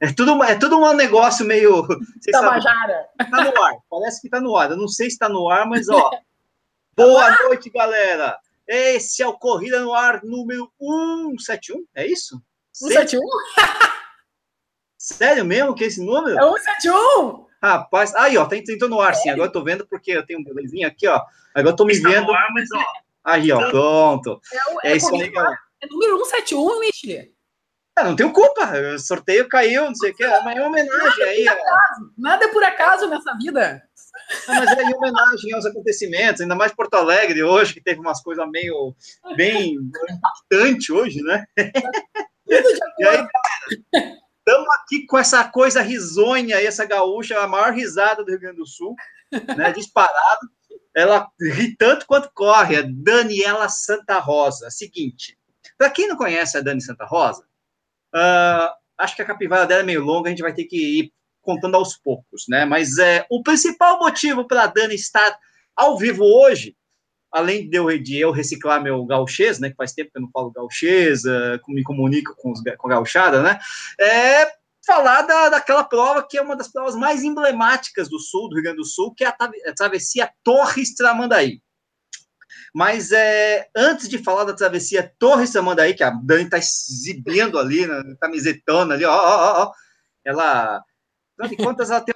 É tudo, é tudo um negócio meio. Tabajara. Tá no ar, parece que tá no ar. Eu não sei se tá no ar, mas ó. Boa noite, galera. Esse é o Corrida no Ar número 171, é isso? 171? Sério mesmo que é esse número? É 171! Rapaz, aí, ó, tá entrando no ar, sim. Agora eu tô vendo porque eu tenho um belezinho aqui, ó. Agora eu tô me Está vendo. Ar, mas, ó. Aí, ó, pronto. É, o, é, é isso aí, galera. É número 171, Michele. Ah, não tenho culpa. O sorteio caiu, não sei o quê. Mas é uma homenagem Nada aí. Por acaso. Nada é por acaso nessa vida. Não, mas é em homenagem aos acontecimentos, ainda mais Porto Alegre hoje, que teve umas coisas meio bem impactante hoje, né? e aí, galera, estamos aqui com essa coisa risonha essa gaúcha, a maior risada do Rio Grande do Sul, né? Disparado. Ela ri tanto quanto corre, a Daniela Santa Rosa. Seguinte, para quem não conhece a Dani Santa Rosa, uh, acho que a capivara dela é meio longa, a gente vai ter que ir contando aos poucos, né? Mas é, o principal motivo para a Dani estar ao vivo hoje, além de eu, de eu reciclar meu gauchês, né? Que faz tempo que eu não falo gauchês, uh, me comunico com, os, com a gauchada, né? É falar da, daquela prova que é uma das provas mais emblemáticas do sul, do Rio Grande do Sul, que é a, a travessia Torres Tramandaí. Mas é, antes de falar da travessia Torres Tramandaí, que a Dani está exibindo ali, na camisetona ali, ó, ó, ó, ela Afinal de ela tem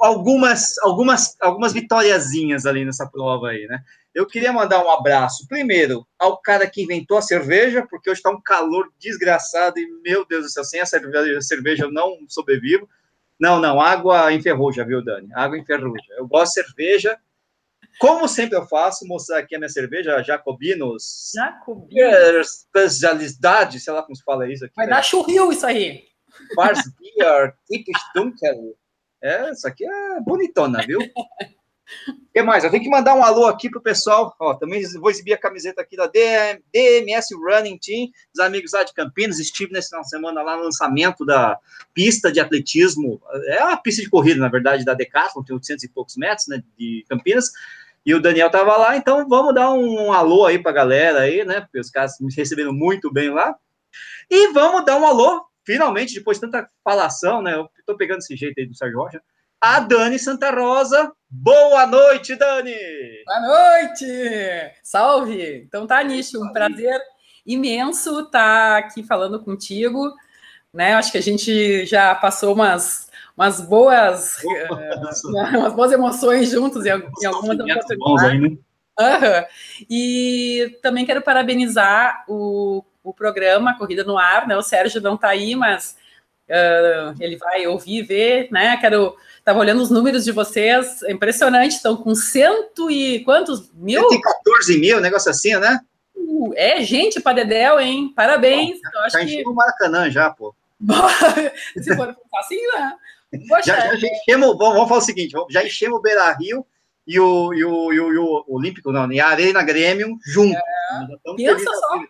algumas, algumas, algumas vitóriazinhas ali nessa prova aí, né? Eu queria mandar um abraço, primeiro, ao cara que inventou a cerveja, porque hoje está um calor desgraçado e, meu Deus do céu, sem a cerveja, a cerveja eu não sobrevivo. Não, não, água enferruja, viu, Dani? Água enferruja. Eu gosto de cerveja, como sempre eu faço, mostrar aqui a minha cerveja, Jacobinos. Jacobinos. Especialidade, sei lá como se fala isso aqui. Vai né? dar churril isso aí. Farsbier, Dunkel. É, isso aqui é bonitona, viu? O que mais? Eu tenho que mandar um alô aqui pro pessoal. Ó, também vou exibir a camiseta aqui da DM, DMS Running Team, dos amigos lá de Campinas. Estive nessa final semana lá no lançamento da pista de atletismo. É uma pista de corrida, na verdade, da Decathlon, tem 800 e poucos metros, né, de Campinas. E o Daniel tava lá, então vamos dar um, um alô aí pra galera aí, né? Porque os caras me receberam muito bem lá. E vamos dar um alô finalmente, depois de tanta falação, né? Eu tô pegando esse jeito aí do Sérgio Rocha. A Dani Santa Rosa. Boa noite, Dani! Boa noite! Salve! Então tá, Nicho, um prazer imenso estar tá aqui falando contigo. Né? Acho que a gente já passou umas, umas boas uh, umas boas emoções juntos em, em algumas oportunidades. Né? Uhum. E também quero parabenizar o o programa Corrida no Ar, né? O Sérgio não está aí, mas uh, ele vai ouvir, ver, né? Quero. Estava olhando os números de vocês, é impressionante, estão com cento e quantos mil? 114 mil, negócio assim, né? Uh, é gente para Dedéu, hein? Parabéns. Bom, já, já que... o Maracanã já, pô. Se for assim, né? Já, já enchemos, vamos, vamos falar o seguinte, já enchemos o Beira Rio e o, e o, e o, e o Olímpico, não, e a Arena Grêmio junto. É. Pensa só.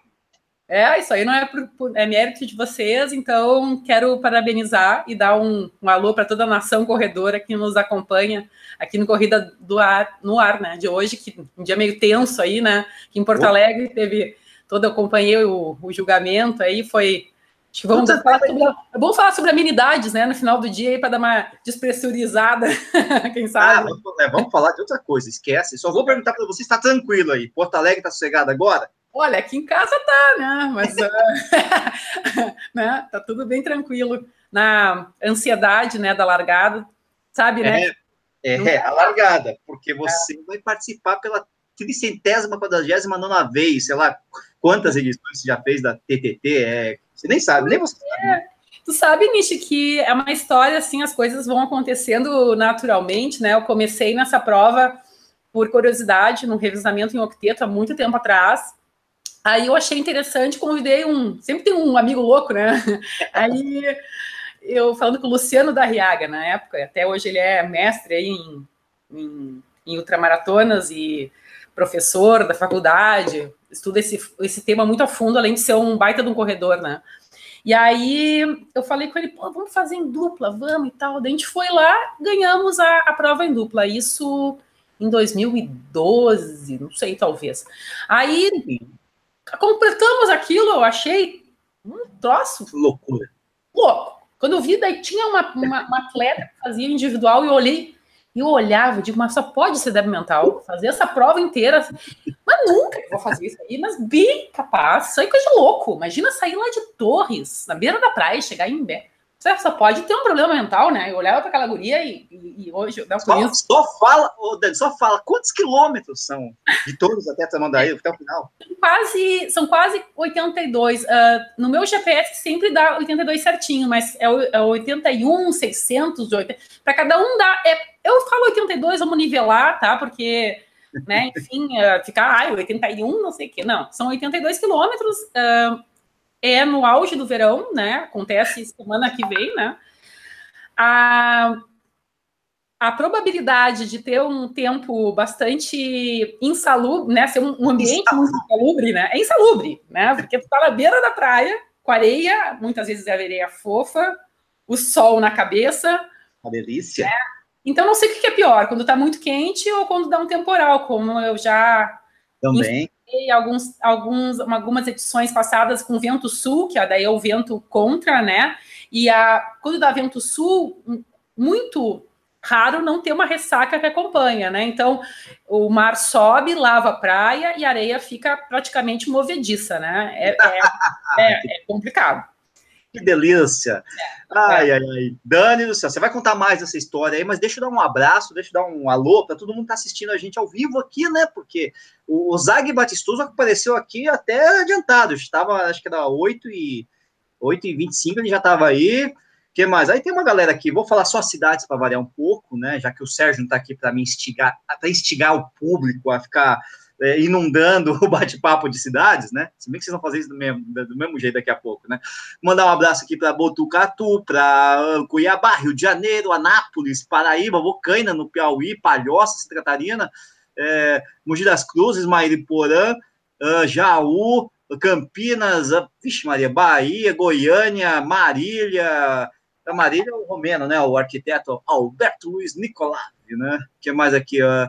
É, isso aí não é, por, por, é mérito de vocês, então quero parabenizar e dar um, um alô para toda a nação corredora que nos acompanha aqui no Corrida do Ar, no ar, né, de hoje, que um dia meio tenso aí, né, que em Porto Alegre teve, todo acompanhei o, o julgamento aí, foi, acho que vamos falar sobre, é bom falar sobre amenidades, né, no final do dia para dar uma despressurizada, quem sabe. Ah, vamos, é, vamos, falar de outra coisa, esquece, só vou perguntar para você, está tranquilo aí, Porto Alegre está sossegado agora? Olha, aqui em casa tá, né? Mas uh, né? tá tudo bem tranquilo. Na ansiedade, né, da largada, sabe, né? É, é a largada, porque você é. vai participar pela tricentésima, quadragésima nona vez, sei lá, quantas edições você já fez da TTT, é, você nem sabe, nem você sabe. Né? Tu sabe, Nishi, que é uma história assim, as coisas vão acontecendo naturalmente, né? Eu comecei nessa prova por curiosidade, num revisamento em octeto há muito tempo atrás. Aí eu achei interessante, convidei um. Sempre tem um amigo louco, né? Aí eu falando com o Luciano da Riaga na época, até hoje ele é mestre em, em, em ultramaratonas e professor da faculdade, estuda esse, esse tema muito a fundo, além de ser um baita de um corredor, né? E aí eu falei com ele, pô, vamos fazer em dupla, vamos e tal. Daí a gente foi lá, ganhamos a, a prova em dupla. Isso em 2012, não sei, talvez. Aí completamos aquilo, eu achei um troço. Loucura. louco. Quando eu vi, daí tinha uma, uma, uma atleta que fazia individual e eu olhei, e eu olhava, eu digo, mas só pode ser débil mental, fazer essa prova inteira. Mas nunca vou fazer isso aí, mas bem capaz, isso aí é coisa de louco. Imagina sair lá de Torres, na beira da praia, chegar em Bé. Você só pode ter um problema mental, né? Eu olhava para aquela guria e, e, e hoje eu só, só fala, oh, Dani, só fala quantos quilômetros são de todos até Tamandaí até o final? Quase, são quase 82. Uh, no meu GPS sempre dá 82 certinho, mas é, é 81, 600, Para cada um dá. É, eu falo 82, vamos nivelar, tá? Porque, né, enfim, uh, ficar, ai, 81, não sei o quê. Não, são 82 quilômetros. Uh, é no auge do verão, né? Acontece semana que vem, né? A, a probabilidade de ter um tempo bastante insalubre, né? Ser um, um ambiente muito insalubre, né? É insalubre, né? Porque tu tá na beira da praia, com areia, muitas vezes é areia fofa, o sol na cabeça. Uma delícia. Né? Então, não sei o que é pior, quando tá muito quente ou quando dá um temporal, como eu já também. Alguns, alguns, algumas edições passadas com vento sul, que daí é o vento contra, né? E a, quando dá vento sul, muito raro não ter uma ressaca que acompanha, né? Então, o mar sobe, lava a praia e a areia fica praticamente movediça, né? É, é, é, é complicado. Que delícia! É, ai, ai, ai. Dani do céu, você vai contar mais essa história aí, mas deixa eu dar um abraço, deixa eu dar um alô para todo mundo que tá assistindo a gente ao vivo aqui, né? Porque o Zag Batistuso apareceu aqui até adiantado, estava, acho que era 8 e, 8 e 25, ele já estava aí. que mais? Aí tem uma galera aqui, vou falar só cidades para variar um pouco, né? Já que o Sérgio não está aqui para me instigar, para instigar o público a ficar é, inundando o bate-papo de cidades, né? Se bem que vocês vão fazer isso do mesmo, do mesmo jeito daqui a pouco, né? Mandar um abraço aqui para Botucatu, para Cuiabá, Rio de Janeiro, Anápolis, Paraíba, Bocaina, no Piauí, Palhoça, Santa Catarina, é, Mogi das Cruzes, Mairiporã, uh, Jaú, Campinas, uh, vixe Maria, Bahia, Goiânia, Marília, a Marília é o romeno, né? O arquiteto Alberto Luiz Nicolave, né? O que mais aqui? Uh,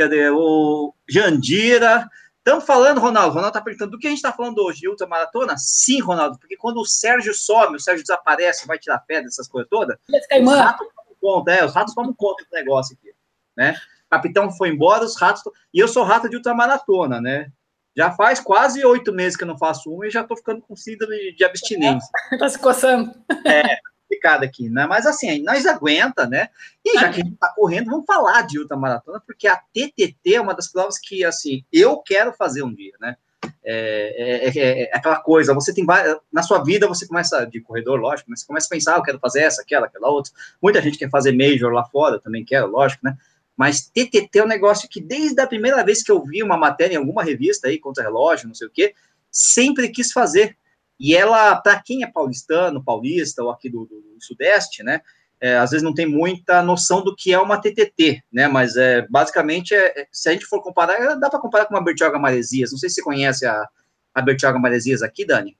cadê? O Jandira. Estamos falando, Ronaldo. Ronaldo está perguntando do que a gente está falando hoje, de ultramaratona? Sim, Ronaldo, porque quando o Sérgio some, o Sérgio desaparece, vai tirar pedra, essas coisas todas, os ratos tomam conta, é, os ratos tomam conta do negócio aqui, né? O capitão foi embora, os ratos. E eu sou rato de ultramaratona, né? Já faz quase oito meses que eu não faço uma e já estou ficando com síndrome de abstinência. Está se coçando. É, complicado aqui, né? Mas assim, nós aguenta, né? E já que a gente tá correndo, vamos falar de ultramaratona, porque a TTT é uma das provas que, assim, eu quero fazer um dia, né? É, é, é, é aquela coisa, você tem várias, na sua vida você começa, de corredor, lógico, mas você começa a pensar, ah, eu quero fazer essa, aquela, aquela outra. Muita gente quer fazer major lá fora, também quero, lógico, né? Mas TTT é um negócio que desde a primeira vez que eu vi uma matéria em alguma revista aí, contra relógio, não sei o quê, sempre quis fazer. E ela, para quem é paulistano, paulista ou aqui do, do, do Sudeste, né, é, às vezes não tem muita noção do que é uma TTT, né, mas é, basicamente, é, é se a gente for comparar, dá para comparar com uma Bertioga Maresias. Não sei se você conhece a, a Bertioga Maresias aqui, Dani.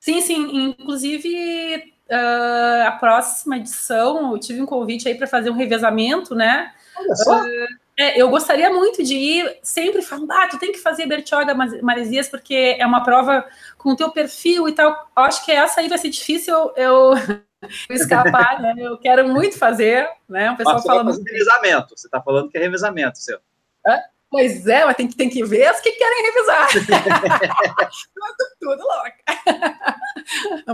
Sim, sim. Inclusive, uh, a próxima edição, eu tive um convite aí para fazer um revezamento, né? Olha só. Uh, é, eu gostaria muito de ir, sempre falando, ah, tu tem que fazer Bertioga Maresias, porque é uma prova com o teu perfil e tal. Eu acho que essa aí vai ser difícil eu, eu escapar, né? Eu quero muito fazer, né? O pessoal Mas fala muito. revezamento, você está falando que é revezamento seu. É? Pois é, mas tem que, tem que ver as que querem revisar. tudo louco.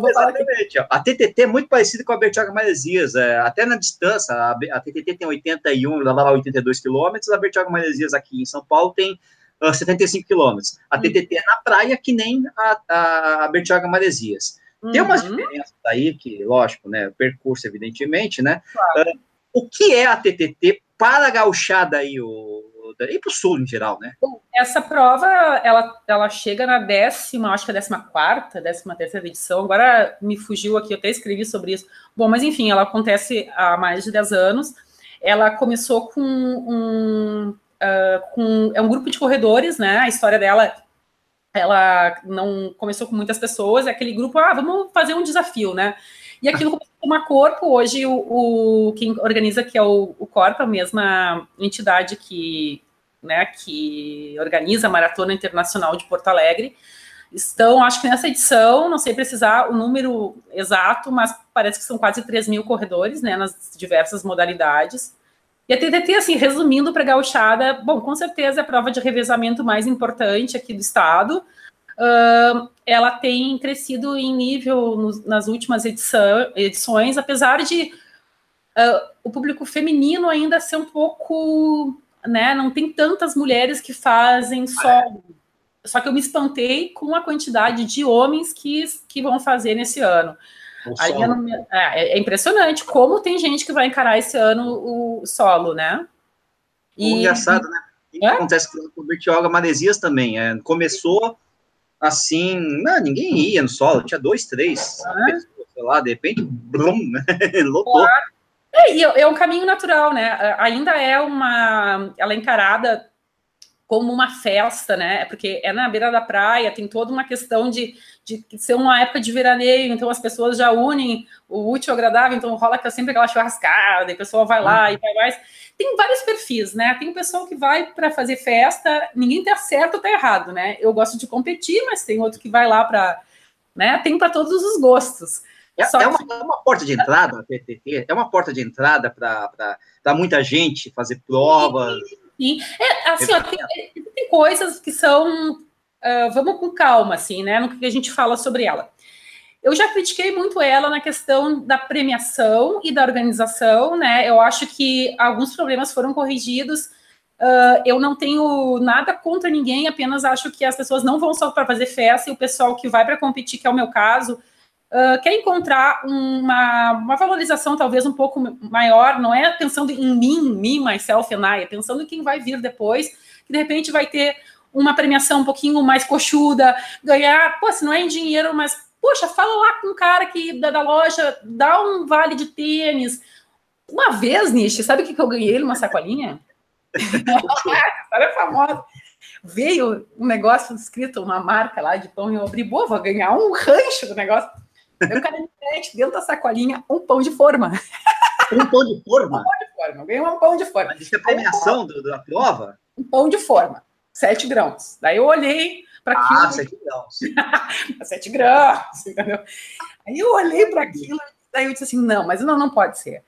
Exatamente. A TTT é muito parecida com a Bertioga Maresias. É, até na distância, a, a TTT tem 81, lá vai 82 quilômetros, a Bertioga Maresias aqui em São Paulo tem uh, 75 quilômetros. A TTT hum. é na praia, que nem a, a, a Bertioga Maresias. Tem umas uhum. diferenças aí, que, lógico, né, percurso, evidentemente, né? Claro. Uh, o que é a TTT para a gauchada aí, o, e para o sul em geral, né? Essa prova, ela, ela chega na décima, acho que é a décima quarta, décima terceira edição, agora me fugiu aqui, eu até escrevi sobre isso. Bom, mas enfim, ela acontece há mais de 10 anos, ela começou com um, uh, com, é um grupo de corredores, né, a história dela, ela não começou com muitas pessoas, é aquele grupo, ah, vamos fazer um desafio, né, e aquilo começou a tomar corpo. Hoje, o, o quem organiza, que é o, o Corpo, a mesma entidade que, né, que organiza a Maratona Internacional de Porto Alegre, estão, acho que nessa edição, não sei precisar o número exato, mas parece que são quase 3 mil corredores, né, nas diversas modalidades. E a TTT, assim, resumindo para a gauchada, bom, com certeza é a prova de revezamento mais importante aqui do estado. Uh, ela tem crescido em nível no, nas últimas edição, edições, apesar de uh, o público feminino ainda ser um pouco, né, não tem tantas mulheres que fazem solo. Só que eu me espantei com a quantidade de homens que, que vão fazer nesse ano. Não, é, é, impressionante como tem gente que vai encarar esse ano o solo, né? E, engraçado, né? O é? acontece com o Bertioga Maresias também. É, começou assim, não, ninguém ia no solo, tinha dois, três, é? sei lá, de repente, brum, né? lotou. É, é um caminho natural, né? Ainda é uma. Ela é encarada como uma festa, né? Porque é na beira da praia, tem toda uma questão de, de ser uma época de veraneio, então as pessoas já unem o útil ao agradável, então rola tá sempre aquela churrascada, e a pessoa vai lá e vai mais. Tem vários perfis, né? Tem pessoal que vai para fazer festa, ninguém tá certo ou tá errado, né? Eu gosto de competir, mas tem outro que vai lá para. Né? Tem para todos os gostos. É, é, uma, é, uma, porta de entrada, PTT, é uma porta de entrada para muita gente fazer provas. Sim, é, assim, ó, tem, tem, coisas que são. Uh, vamos com calma, assim, né? No que a gente fala sobre ela. Eu já critiquei muito ela na questão da premiação e da organização, né? Eu acho que alguns problemas foram corrigidos. Uh, eu não tenho nada contra ninguém, apenas acho que as pessoas não vão só para fazer festa e o pessoal que vai para competir, que é o meu caso, uh, quer encontrar uma, uma valorização talvez um pouco maior, não é pensando em mim, me, myself and I, é pensando em quem vai vir depois, que de repente vai ter uma premiação um pouquinho mais coxuda, ganhar, pô, se não é em dinheiro, mas, poxa, fala lá com o cara que da, da loja, dá um vale de tênis. Uma vez, Nish, sabe o que, que eu ganhei numa sacolinha? história é famosa. Veio um negócio escrito, uma marca lá de pão, e eu abri, boa, vou ganhar um rancho do negócio. Eu quero dentro da sacolinha um pão de forma. Um pão de forma? Um pão de forma. Eu ganhei um pão de forma. Mas isso é premiação do, da prova? Um pão de forma. Sete grãos. Daí eu olhei para aquilo. Ah, sete grãos. sete grãos, entendeu? Aí eu olhei para aquilo, daí eu disse assim: não, mas não, não pode ser.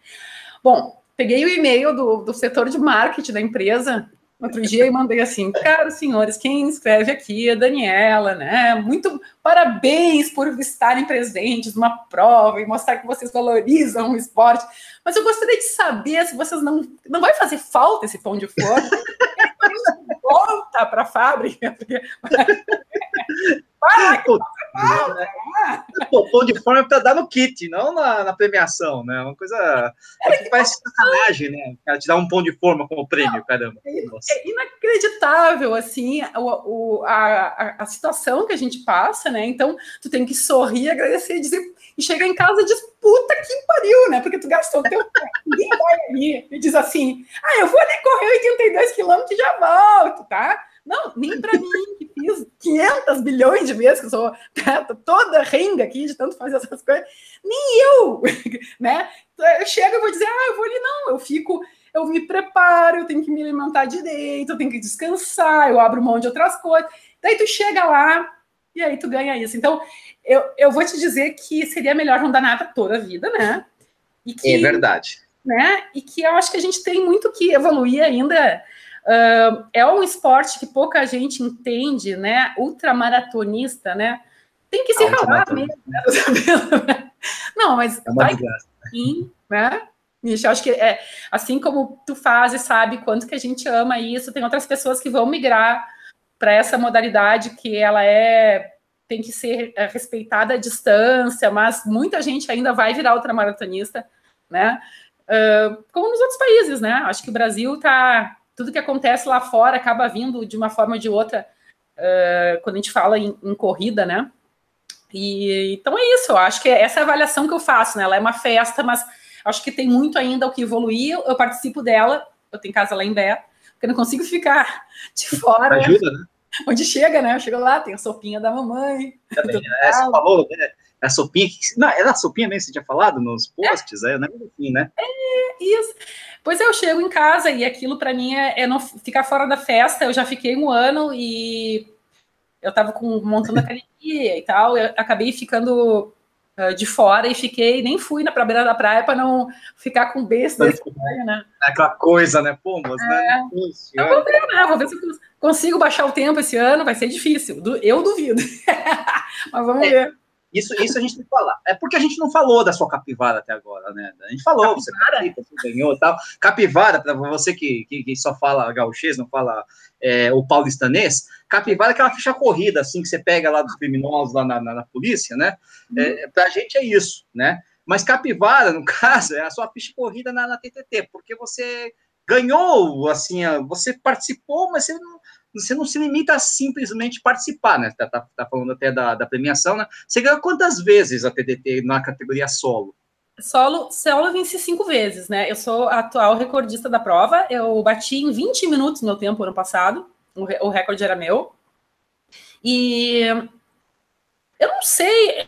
Bom, peguei o e-mail do, do setor de marketing da empresa Outro dia eu mandei assim, caros senhores, quem escreve aqui é Daniela, né? Muito parabéns por estarem presentes numa prova e mostrar que vocês valorizam o esporte. Mas eu gostaria de saber se vocês não não vai fazer falta esse pão de forno. volta para a fábrica. Porque... Para, que né? Pô, pão de forma é para dar no kit, não na, na premiação, né? Uma coisa é que parece sacanagem, né? Te dá um pão de forma como prêmio, caramba. É, é inacreditável, assim, o, o, a, a situação que a gente passa, né? Então, tu tem que sorrir, agradecer e dizer e chega em casa e diz, puta que pariu, né? Porque tu gastou teu ninguém vai ali e diz assim, ah, eu vou ali correr 82 quilômetros e já volto, tá? Não, nem para mim, que fiz 500 bilhões de vezes, que sou tá, toda renga aqui de tanto fazer essas coisas, nem eu, né? Eu chego e vou dizer, ah, eu vou ali, não, eu fico, eu me preparo, eu tenho que me alimentar direito, eu tenho que descansar, eu abro mão de outras coisas. Daí tu chega lá e aí tu ganha isso. Então, eu, eu vou te dizer que seria melhor não dar nada toda a vida, né? Que, é verdade. Né? E que eu acho que a gente tem muito que evoluir ainda Uh, é um esporte que pouca gente entende, né? Ultramaratonista, né? Tem que se ralar mesmo, né? Não, mas é vai sim, né? Michel, acho que é assim como tu faz e sabe quanto que a gente ama isso, tem outras pessoas que vão migrar para essa modalidade que ela é tem que ser é, respeitada à distância, mas muita gente ainda vai virar ultramaratonista, né? Uh, como nos outros países, né? Acho que o Brasil está tudo que acontece lá fora acaba vindo de uma forma ou de outra uh, quando a gente fala em, em, corrida, né? E então é isso, eu acho que essa é a avaliação que eu faço, né? Ela é uma festa, mas acho que tem muito ainda o que evoluir. Eu participo dela, eu tenho casa lá em Bé, porque eu não consigo ficar de fora. Ajuda, né? Onde chega, né? Eu chego lá, tem a sopinha da mamãe. Também, né? Você falou, né? A sopinha. Não, era a sopinha mesmo que você tinha falado nos posts, é, é né? Assim, né? É, isso. Pois eu chego em casa e aquilo para mim é, é, não ficar fora da festa. Eu já fiquei um ano e eu estava montando academia e tal, eu acabei ficando uh, de fora e fiquei, nem fui na pra beira da praia para não ficar com besta desse né? É aquela coisa, né? Pombas, né? é. né? eu vou ver, né? Vou ver se eu consigo baixar o tempo esse ano, vai ser difícil. Eu duvido. Mas vamos é. ver. Isso, isso a gente tem que falar. É porque a gente não falou da sua capivara até agora, né? A gente falou, capivara? você, você ganhou tal. Capivara, para você que, que, que, só fala gauchês, não fala é, o paulistanês, capivara é aquela ficha corrida, assim, que você pega lá dos criminosos lá na, na, na polícia, né? Uhum. É, pra gente é isso, né? Mas capivara, no caso, é a sua ficha corrida na, na TTT, porque você ganhou, assim, você participou, mas você não, você não se limita a simplesmente participar, né? Tá, tá, tá falando até da, da, premiação, né? Você ganhou quantas vezes a TDT na categoria solo? Solo, solo eu venci cinco vezes, né? Eu sou a atual recordista da prova. Eu bati em 20 minutos meu tempo ano passado. O, o recorde era meu. E eu não sei.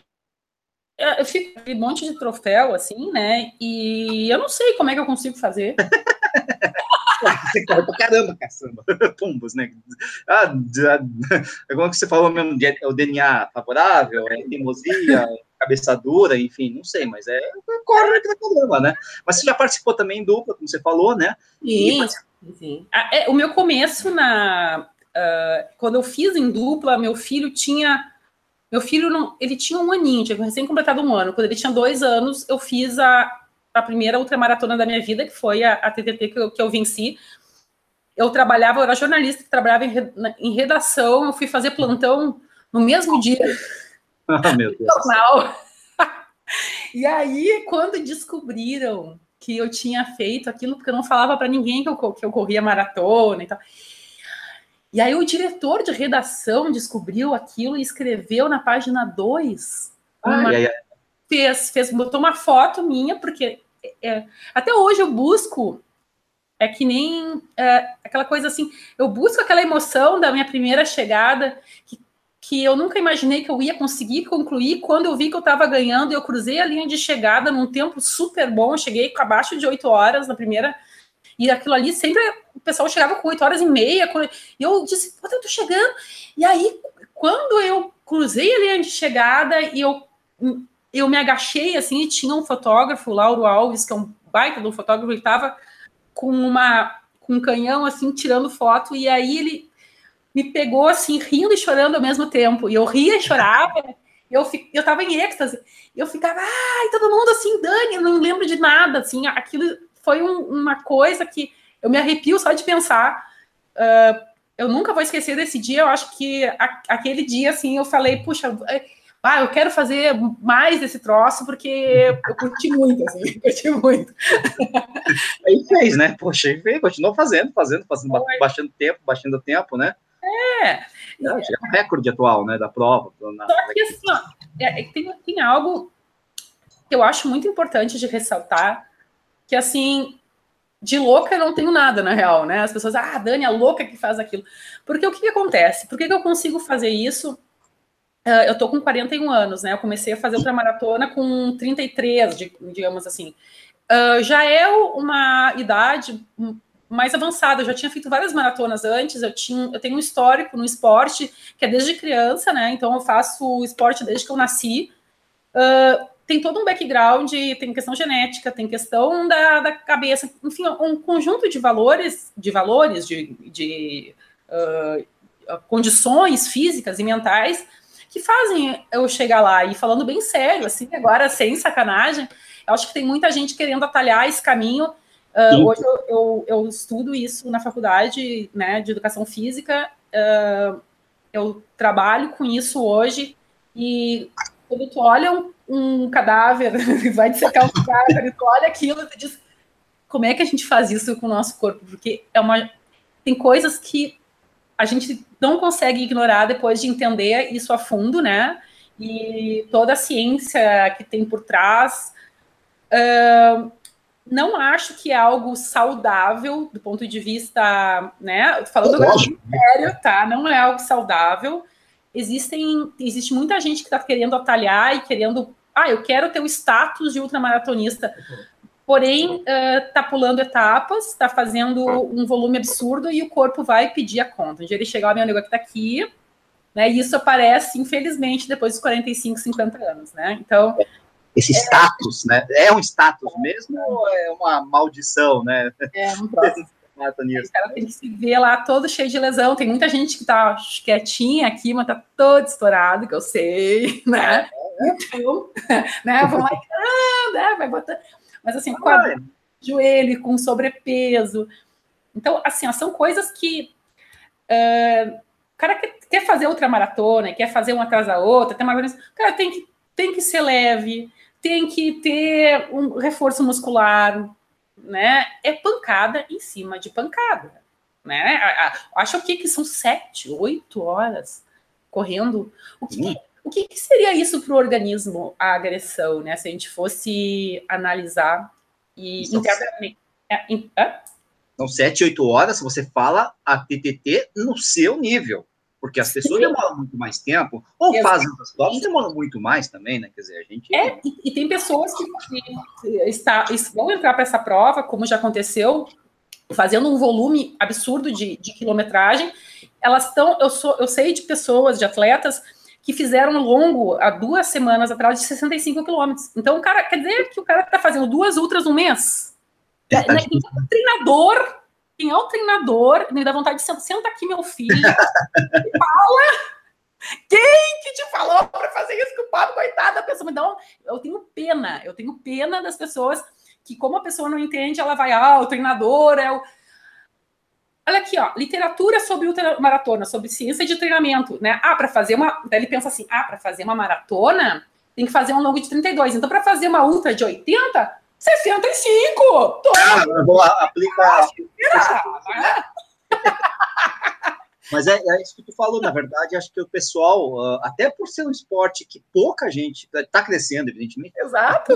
Eu fico um monte de troféu, assim, né? E eu não sei como é que eu consigo fazer. você corre pra caramba, caçamba. Pombos, né? Ah, é como que você falou mesmo, é o DNA favorável, é teimosia, cabeça dura, enfim, não sei, mas é corre pra caramba, né? Mas você já participou também em dupla, como você falou, né? Sim, sim. Ah, é, o meu começo na... Uh, quando eu fiz em dupla, meu filho tinha... Meu filho, não, ele tinha um aninho, tinha recém completado um ano. Quando ele tinha dois anos, eu fiz a, a primeira ultramaratona da minha vida, que foi a, a TTT que eu, que eu venci. Eu trabalhava, eu era jornalista que trabalhava em, redação, eu fui fazer plantão no mesmo dia. Ah, meu Deus. Jornal. e aí, quando descobriram que eu tinha feito aquilo, porque eu não falava para ninguém que eu, que eu corria maratona e tal. E aí o diretor de redação descobriu aquilo e escreveu na página 2 uma, fez, fez, botou uma foto minha, porque é, até hoje eu busco, é que nem é, aquela coisa assim, eu busco aquela emoção da minha primeira chegada, que, que eu nunca imaginei que eu ia conseguir concluir, quando eu vi que eu estava ganhando, eu cruzei a linha de chegada num tempo super bom, cheguei abaixo de oito horas na primeira, e aquilo ali sempre, o pessoal chegava com oito horas e meia, e eu disse, pô, eu tô chegando, e aí, quando eu cruzei a linha de chegada, e eu eu me agachei assim e tinha um fotógrafo, Lauro Alves, que é um baita do fotógrafo, ele estava com uma com um canhão assim tirando foto e aí ele me pegou assim rindo e chorando ao mesmo tempo. E eu ria e chorava. eu eu tava em êxtase. Eu ficava, ai, todo mundo assim, Dani, eu não lembro de nada, assim, aquilo foi um, uma coisa que eu me arrepio só de pensar. Uh, eu nunca vou esquecer desse dia. Eu acho que a, aquele dia, assim, eu falei, puxa, ah, eu quero fazer mais desse troço porque eu curti muito, assim, curti muito. Aí fez, né? Poxa, aí fez, continuou fazendo, fazendo, fazendo, Foi. baixando tempo, baixando tempo, né? É. É, é o recorde atual, né, da prova. Na, Só que assim, ó, é, é tem, tem algo que eu acho muito importante de ressaltar, que assim, de louca eu não tenho nada, na real, né? As pessoas, ah, Dani, a louca que faz aquilo. Porque o que, que acontece? Por que, que eu consigo fazer isso eu tô com 41 anos, né? Eu comecei a fazer outra maratona com 33, digamos assim. Uh, já é uma idade mais avançada. Eu já tinha feito várias maratonas antes. Eu tinha, eu tenho um histórico no esporte que é desde criança, né? Então eu faço esporte desde que eu nasci. Uh, tem todo um background, tem questão genética, tem questão da, da cabeça, enfim, um conjunto de valores, de valores, de, de condições físicas e mentais que fazem eu chegar lá. E falando bem sério, assim, agora sem sacanagem, eu acho que tem muita gente querendo atalhar esse caminho. Uh, hoje eu, eu, eu, estudo isso na faculdade né, de educação física, uh, eu trabalho com isso hoje, e quando tu olha um, um cadáver, vai dissecar um cadáver, tu olha aquilo e diz, como é que a gente faz isso com o nosso corpo? Porque é uma, tem coisas que a gente não consegue ignorar depois de entender isso a fundo, né? E toda a ciência que tem por trás. Uh, não acho que é algo saudável do ponto de vista, né? Falando agora sério, tá? Não é algo saudável. Existem, existe muita gente que está querendo atalhar e querendo, ah, eu quero ter o status de ultramaratonista porém está uh, pulando etapas, está fazendo um volume absurdo e o corpo vai pedir a conta. Dia ele chegar, meu aqui está aqui, Né? E isso aparece, infelizmente, depois dos 45, 50 anos, né? Então. Esse é, status, né? É um status mesmo ou é uma maldição, né? É um próximo. O cara tem que se ver lá todo cheio de lesão. Tem muita gente que tá quietinha aqui, mas tá todo estourado, que eu sei, né? É. Então, né? Vamos lá, ah, né? vai botando. Mas assim, quadro, joelho com sobrepeso. Então, assim, ó, são coisas que uh, o cara quer, quer fazer outra maratona, quer fazer uma atrás da outra, tem uma cara tem que, tem que ser leve, tem que ter um reforço muscular, né? É pancada em cima de pancada, né? Acho que, que são sete, oito horas correndo. O que, o que, que seria isso para o organismo, a agressão, né? Se a gente fosse analisar e internamente. É, são sete, oito horas, você fala a TTT no seu nível. Porque as pessoas Sim. demoram muito mais tempo, ou Exatamente. fazem outras provas, demoram muito mais também, né? Quer dizer, a gente. É, e, e tem pessoas que, que está, vão entrar para essa prova, como já aconteceu, fazendo um volume absurdo de, de quilometragem. Elas estão, eu, sou, eu sei de pessoas, de atletas, que fizeram longo há duas semanas atrás de 65 quilômetros. Então, o cara quer dizer que o cara está fazendo duas ultras no mês. É, né? Então, treinador quem é o treinador, me dá vontade de sentar, senta aqui, meu filho, e fala. Quem que te falou para fazer isso com o Pablo? Coitada, a pessoa um... Eu tenho pena, eu tenho pena das pessoas que, como a pessoa não entende, ela vai, ah, o treinador é o. Olha aqui, ó, literatura sobre maratona, sobre ciência de treinamento, né? Ah, para fazer uma. Daí ele pensa assim: ah, para fazer uma maratona, tem que fazer um longo de 32. Então, para fazer uma ultra de 80, 65! Toma! Ah, eu vou aplicar. Mas é, é, isso que tu falou, na verdade, acho que o pessoal, uh, até por ser um esporte que pouca gente está crescendo, evidentemente. Exato.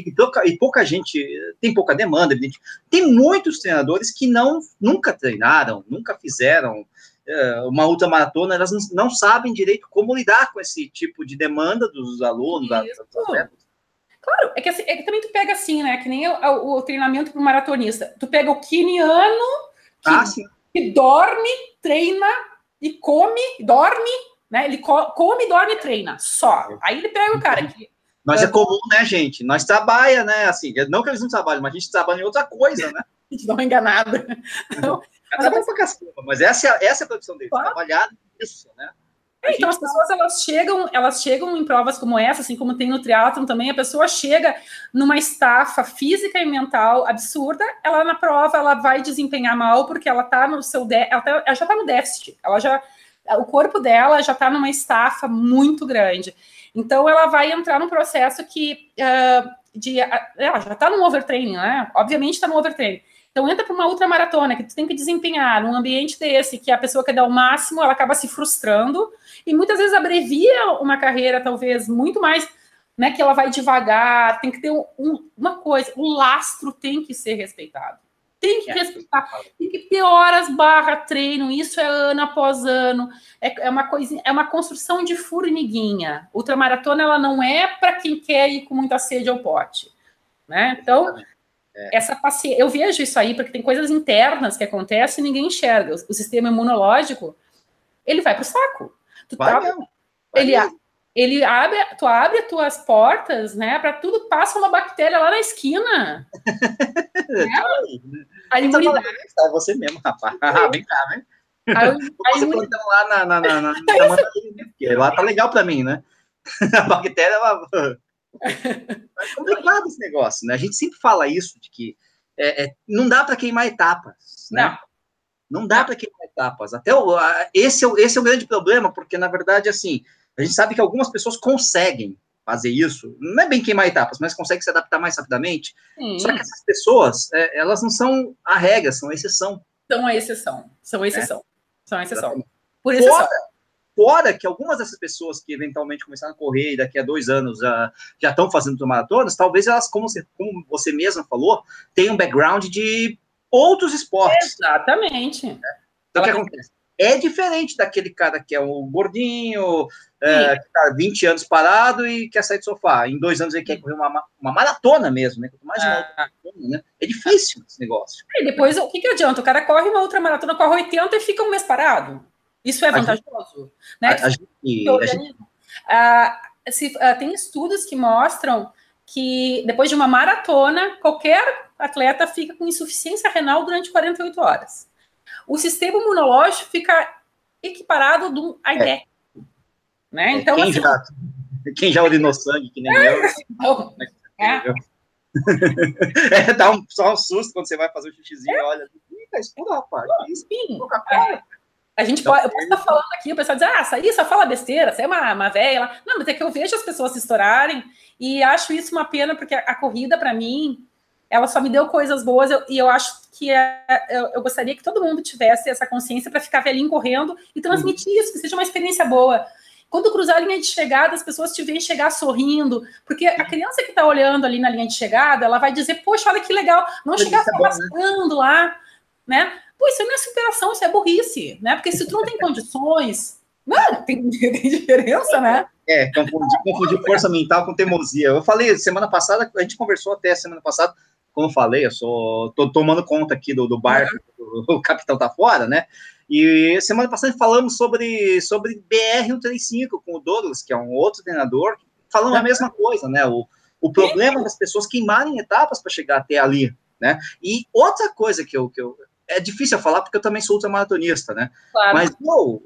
E pouca, e pouca gente tem pouca demanda, evidentemente. Tem muitos treinadores que não nunca treinaram, nunca fizeram uh, uma ultramaratona, elas não, não, sabem direito como lidar com esse tipo de demanda dos alunos, da, dos atletas. Claro, é que, assim, é que também tu pega assim, né? Que nem o, o, treinamento para o maratonista. Tu pega o quiniano que, ah, que, dorme, treina e come, dorme, né? Ele co come, dorme e treina, só. Aí ele pega o cara que. Mas é comum, né, gente? Nós trabalha, né? Assim, não que eles não trabalham, mas a gente trabalha em outra coisa, né? a gente dá uma enganada. Então, mas, é mas essa, é, essa é a profissão dele, claro. trabalhar nisso, né? É, então as pessoas elas chegam, elas chegam em provas como essa, assim como tem no triatlon também, a pessoa chega numa estafa física e mental absurda, ela na prova ela vai desempenhar mal porque ela tá no seu ela, tá, ela já tá no déficit, ela já o corpo dela já tá numa estafa muito grande. Então ela vai entrar num processo que uh, de ela já tá no overtraining, né? Obviamente está no overtraining. Então entra para uma ultramaratona que tu tem que desempenhar num ambiente desse que a pessoa quer dar o máximo, ela acaba se frustrando e muitas vezes abrevia uma carreira, talvez, muito mais, né? Que ela vai devagar, tem que ter um, uma coisa, o lastro tem que ser respeitado. Tem que é. respeitar, tem que ter horas barra treino, isso é ano após ano, é, é uma coisa, é uma construção de formiguinha. Ultramaratona ela não é para quem quer ir com muita sede ao pote. Né? Então, é. essa paciência, eu vejo isso aí, porque tem coisas internas que acontecem e ninguém enxerga. O, o sistema imunológico, ele vai para o saco. Tu Vai tá. Vai ele. Ele abre, tu abre as tuas portas, né? Para tudo passa uma bactéria lá na esquina. né? A imunidade. É você mesmo, rapaz. Ah, vem cá, né? Aí, você imunidade... lá na, na, na, na, na lá tá legal para mim, né? A bactéria, ela... É complicado esse negócio, né? A gente sempre fala isso, de que é, é, não dá para queimar etapas, né? Não. Não dá para queimar etapas. Até o, a, esse, é, esse é o grande problema, porque, na verdade, assim, a gente sabe que algumas pessoas conseguem fazer isso, não é bem queimar etapas, mas conseguem se adaptar mais rapidamente. Sim. Só que essas pessoas, é, elas não são a regra, são a exceção. São a exceção, são a exceção. É. São a exceção. Por exceção. Fora, fora que algumas dessas pessoas que eventualmente começaram a correr e daqui a dois anos já, já estão fazendo maratonas, talvez elas, como você, como você mesma falou, tenham um background de outros esportes. Exatamente. Né? Então, o que acontece? É diferente daquele cara que é um gordinho, é, que está 20 anos parado e quer sair do sofá. Em dois anos ele quer correr uma, uma maratona mesmo, né? Mais uma ah. maratona, né? É difícil esse negócio. E depois, o que, que adianta? O cara corre uma outra maratona, corre 80 e fica um mês parado. Isso é vantajoso. Né? a, a gente, a gente... Ah, se, ah, tem estudos que mostram que depois de uma maratona, qualquer atleta fica com insuficiência renal durante 48 horas. O sistema imunológico fica equiparado do AIDEC. É. Né? É, então, quem, assim, já, quem já urinou sangue, que nem eu. Então, é. é, dá um, só um susto quando você vai fazer o xixizinho é. olha. Tá rapaz. Sim. A gente então, pode, eu posso estar falando aqui, o pessoal diz, ah, isso só fala besteira, você é uma, uma velha. Não, mas é que eu vejo as pessoas se estourarem e acho isso uma pena, porque a, a corrida, para mim, ela só me deu coisas boas eu, e eu acho que é, eu, eu, gostaria que todo mundo tivesse essa consciência para ficar velhinho correndo e transmitir isso, que seja uma experiência boa. Quando cruzar a linha de chegada, as pessoas te veem chegar sorrindo, porque a criança que está olhando ali na linha de chegada, ela vai dizer, poxa, olha que legal, não chegar se arrastando né? lá, né? Pô, isso não é superação, isso é burrice, né? Porque se tu não tem condições, não, tem, tem diferença, né? É, confundir, confundir força mental com teimosia. Eu falei semana passada, a gente conversou até semana passada, como eu falei, eu sou tô tomando conta aqui do, do barco, o capitão tá fora, né? E semana passada falamos sobre, sobre BR-135 com o Douglas, que é um outro treinador, falando a mesma coisa, né? O, o problema das pessoas queimarem etapas para chegar até ali, né? E outra coisa que eu, que eu é difícil falar porque eu também sou ultramaratonista, né? Claro. Mas eu,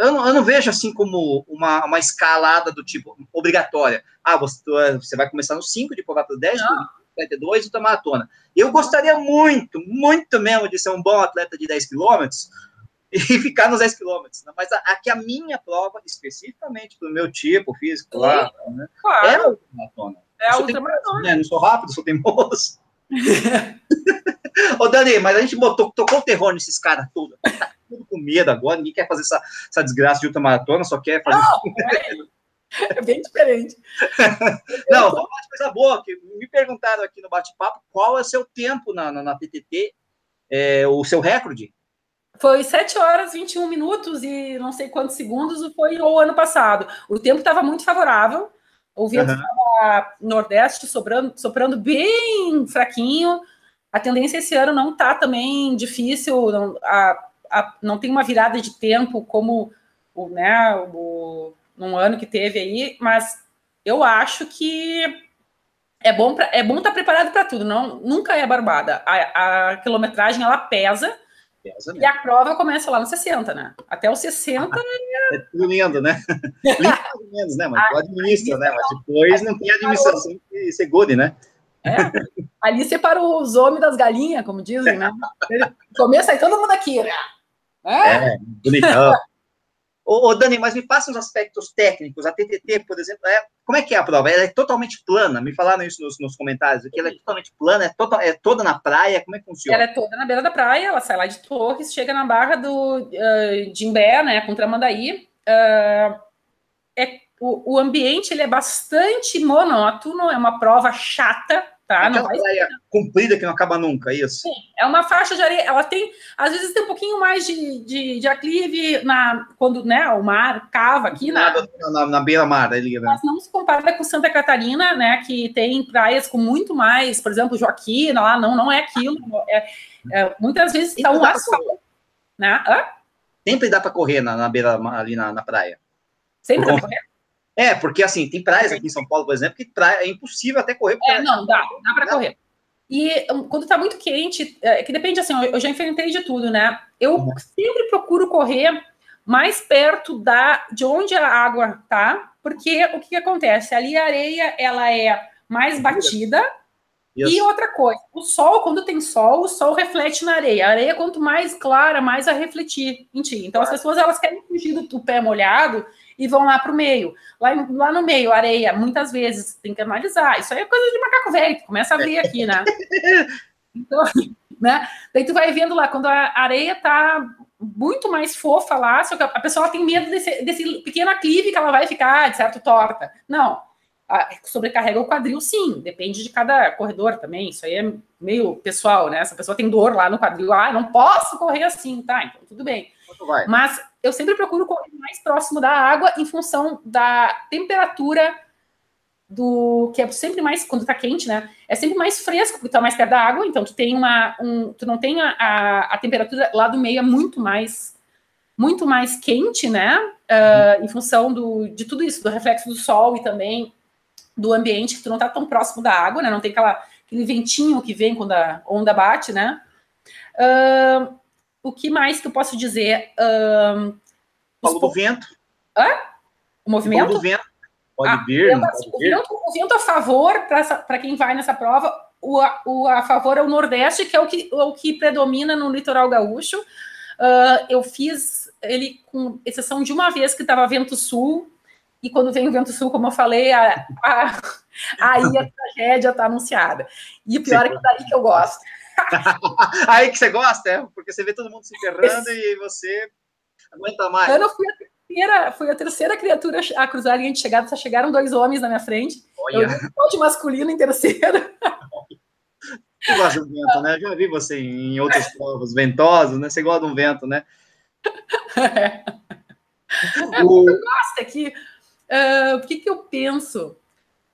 eu, não, eu não vejo assim como uma, uma escalada do tipo obrigatória. Ah, você, você vai começar no 5, depois vai para o 10, 42 ultramaratona. Eu gostaria muito, muito mesmo de ser um bom atleta de 10 quilômetros, e ficar nos 10 quilômetros. Né? Mas aqui a, a, minha prova, especificamente do meu tipo físico lá, né? claro. é a ultramaratona. É a ultramaratona. Né? Não sou rápido, sou teimoso. Ô, Dani, mas a gente botou, tocou o terror nesses caras tudo. Tá tudo com medo agora, ninguém quer fazer essa, essa desgraça de ultramaratona, só quer fazer. Não, é bem diferente. Não, vamos falar de coisa boa. Que me perguntaram aqui no bate-papo qual é o seu tempo na, na, na TTT, é, o seu recorde. Foi 7 horas 21 minutos e não sei quantos segundos foi o ano passado. O tempo estava muito favorável, o vento estava uhum. nordeste sobrando, soprando bem fraquinho. A tendência esse ano não está também difícil, não, a, a, não tem uma virada de tempo como o, né, o, num ano que teve aí, mas eu acho que é bom pra, é bom estar tá preparado para tudo, não nunca é barbada. A, a quilometragem ela pesa Pesa e a prova começa lá no 60, né? Até os 60 é... é tudo lindo, né? lindo menos, né? Mas tu administra, né? Mas depois não tem administração que segure, né? É, ali separa os homens das galinhas, como dizem, né? Começa aí todo mundo aqui, né? É, é bonitão. Ô, ô, Dani, mas me passa uns aspectos técnicos. A TTT, por exemplo, é, como é que é a prova? Ela é totalmente plana? Me falaram isso nos, nos comentários, que ela é totalmente plana, é, toda, é toda na praia, como é que funciona? Ela é toda na beira da praia, ela sai lá de Torres, chega na barra do uh, de né, com Tramandaí. Uh, é, o, o ambiente ele é bastante monótono, é uma prova chata, Tá, Aquela não vai praia comprida que não acaba nunca, é isso? Sim, é uma faixa de areia. Ela tem, às vezes, tem um pouquinho mais de, de, de aclive na, quando né, o mar cava aqui. Na, na, na beira-mar, ali, né? Mas não se compara com Santa Catarina, né? Que tem praias com muito mais, por exemplo, Joaquina, lá não, não é aquilo. É, é, muitas vezes está um asfalto. Né? Hã? Sempre dá para correr na, na beira ali na, na praia. Sempre dá para correr? É, porque assim, tem praias aqui em São Paulo, por exemplo, que praia, é impossível até correr. É, não, dá, dá para correr. E quando tá muito quente, é, que depende assim, eu já enfrentei de tudo, né? Eu uhum. sempre procuro correr mais perto da de onde a água tá, porque o que, que acontece? Ali a areia ela é mais batida. Isso. E outra coisa, o sol, quando tem sol, o sol reflete na areia. A areia, quanto mais clara, mais vai refletir em ti. Então, as pessoas elas querem fugir do, do pé molhado e vão lá para o meio. Lá, lá no meio, areia, muitas vezes tem que analisar. Isso aí é coisa de macaco velho, começa a ver aqui, né? Então, né? Daí tu vai vendo lá, quando a areia tá muito mais fofa lá, só que a pessoa tem medo desse, desse pequeno aclive que ela vai ficar, de certo, torta. Não, sobrecarrega o quadril, sim, depende de cada corredor também, isso aí é meio pessoal, né? Essa pessoa tem dor lá no quadril, ah, não posso correr assim, tá, então tudo bem. Mas eu sempre procuro correr mais próximo da água em função da temperatura do que é sempre mais quando tá quente, né? É sempre mais fresco porque tá mais perto da água, então tu tem uma um, tu não tem a, a, a temperatura lá do meio é muito mais muito mais quente, né? Uh, em função do, de tudo isso, do reflexo do sol e também do ambiente, que tu não está tão próximo da água, né? Não tem aquela, aquele ventinho que vem quando a onda bate, né? Uh, o que mais que eu posso dizer? Uh, Falou do vento. Hã? O movimento? Do vento. Pode ah, vento, pode o. Vento, o vento a favor, para quem vai nessa prova, o, o, a favor é o Nordeste, que é o que, o que predomina no litoral gaúcho. Uh, eu fiz ele com exceção de uma vez que estava vento sul, e quando vem o vento sul, como eu falei, a, a, aí a tragédia está anunciada. E o pior Sim. é que daí que eu gosto. aí que você gosta, é? Porque você vê todo mundo se ferrando e você aguenta mais. Eu fui a terceira, fui a terceira criatura a cruzar a linha de chegada, só chegaram dois homens na minha frente. Olha. Eu de masculino em terceiro. Você gosta do vento, né? Eu já vi você em outros provas ventosos, né? Você gosta de um vento, né? É. O... Eu gosto aqui. Uh, o que, que eu penso?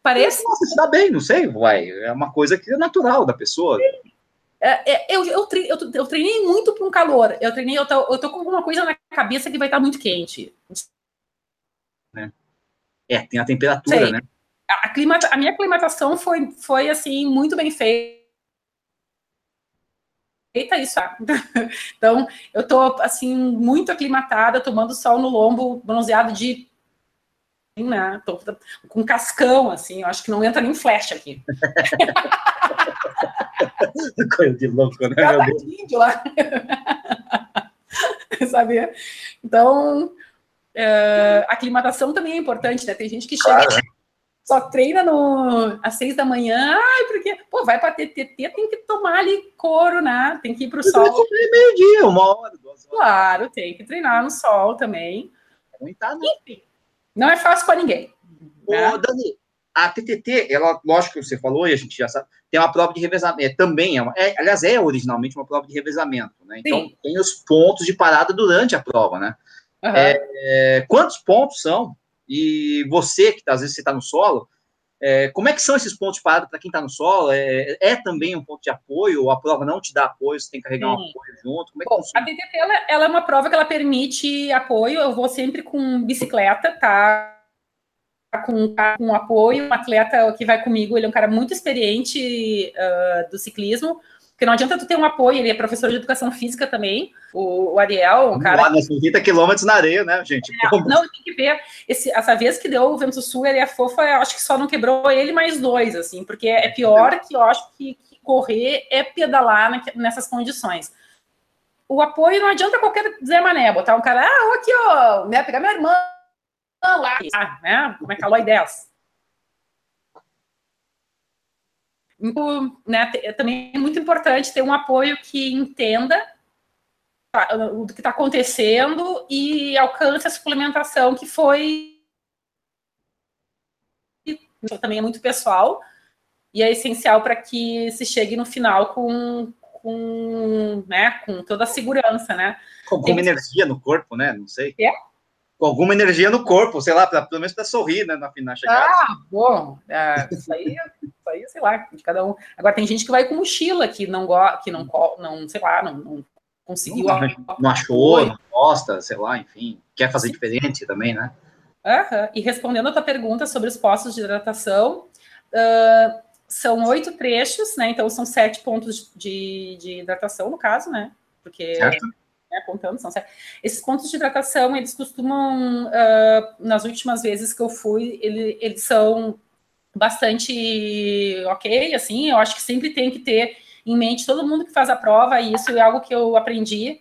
Parece. Nossa, se dá bem, não sei, vai. É uma coisa que é natural da pessoa. É, é, eu, eu, eu, eu, treinei muito para um calor. Eu treinei, eu tô, eu tô com alguma coisa na cabeça que vai estar muito quente. É, é tem a temperatura, sei. né? A, a, a minha aclimatação foi, foi assim, muito bem feita Eita, isso. Então, eu tô, assim, muito aclimatada, tomando sol no lombo, bronzeado de. Né, tô com cascão, assim, eu acho que não entra nem flecha aqui. Coisa de louco, né? De lá. Sabe? Então, uh, aclimatação também é importante, né? Tem gente que chega. Claro, né? só treina no, às seis da manhã, ai, porque, pô, vai para TTT, tem que tomar ali couro, né? Tem que ir para o sol. meio-dia, uma hora, duas horas. Claro, tem que treinar no sol também. Tá, né? Enfim, não é fácil para ninguém. Né? Ô, Dani, a TTT, ela, lógico que você falou, e a gente já sabe, tem uma prova de revezamento, é, também é, uma, é, aliás, é originalmente uma prova de revezamento, né? Então, Sim. tem os pontos de parada durante a prova, né? Uhum. É, quantos pontos são? E você, que às vezes você está no solo, é, como é que são esses pontos de parada para quem está no solo? É, é, também um ponto de apoio? Ou a prova não te dá apoio, você tem que carregar Sim. um apoio junto? Como é que Bom, a DTT ela, ela, é uma prova que ela permite apoio. Eu vou sempre com bicicleta, tá? Com, com apoio, um atleta que vai comigo, ele é um cara muito experiente uh, do ciclismo. Porque não adianta tu ter um apoio, ele é professor de educação física também, o, o Ariel, um cara. Lá, 30 quilômetros na areia, né, gente? É, não, tem que ver. Esse, essa vez que deu o vento sul, ele é fofa, eu acho que só não quebrou ele mais dois, assim, porque é pior que eu acho que, que correr é pedalar na, nessas condições. O apoio não adianta qualquer Zé Mané, botar um cara, ah, aqui, ó, né, pegar minha irmã lá, né, como é que é a 10 né, também é muito importante ter um apoio que entenda o que está acontecendo e alcance a suplementação que foi também é muito pessoal e é essencial para que se chegue no final com, com, né, com toda a segurança, né? Com Tem... energia no corpo, né? Não sei. É? Com alguma energia no corpo, sei lá, pra, pelo menos para sorrir, né, na, na chegada. Ah, bom, é, isso aí, isso aí, sei lá, de cada um. Agora tem gente que vai com mochila, que não gosta, que não, não, sei lá, não, não conseguiu. Não, não achou, não gosta, sei lá, enfim, quer fazer Sim. diferente também, né? Uhum. E respondendo a tua pergunta sobre os postos de hidratação, uh, são oito trechos, né? Então são sete pontos de, de hidratação, no caso, né? Porque certo né, contando, são sete. Esses pontos de hidratação, eles costumam, uh, nas últimas vezes que eu fui, ele, eles são bastante ok, assim, eu acho que sempre tem que ter em mente todo mundo que faz a prova, e isso é algo que eu aprendi,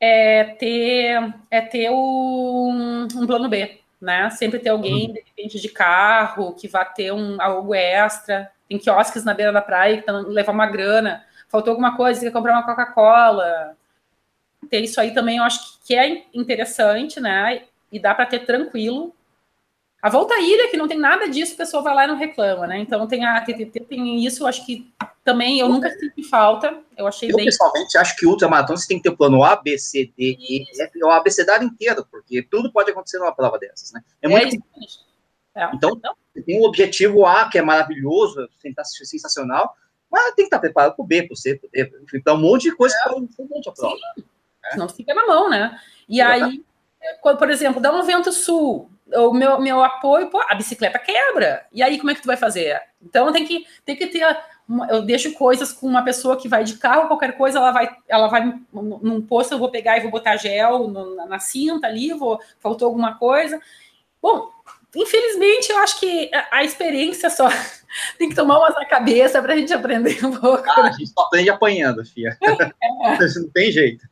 é ter, é ter um, um plano B, né? Sempre ter alguém, uhum. de repente, de carro, que vá ter um, algo extra. Tem quiosques na beira da praia que levar uma grana faltou alguma coisa, você quer comprar uma Coca-Cola. Ter isso aí também eu acho que é interessante, né? E dá para ter tranquilo. A volta à ilha, que não tem nada disso, a pessoa vai lá e não reclama, né? Então tem a TTT, tem isso, eu acho que também eu nunca senti falta. Eu achei eu, bem. pessoalmente, acho que ultramaratona você tem que ter o plano A, B, C, D, E, F, o abecedário inteiro, porque tudo pode acontecer numa prova dessas, né? É, é muito. É. Então, então, tem um objetivo A, que é maravilhoso, sensacional, mas tem que estar preparado para o B, para o C, para o D. Então, um monte de coisa é. para a prova. É. Senão tu fica na mão, né? E aí, quando, por exemplo, dá um vento sul, o meu, meu apoio, pô, a bicicleta quebra. E aí, como é que tu vai fazer? Então tem que, tem que ter. Uma, eu deixo coisas com uma pessoa que vai de carro, qualquer coisa, ela vai, ela vai num posto, eu vou pegar e vou botar gel no, na, na cinta ali, vou, faltou alguma coisa. Bom, infelizmente, eu acho que a, experiência só tem que tomar umas na cabeça para a gente aprender um pouco. Ah, a gente só aprende apanhando, filha. É. Não tem jeito.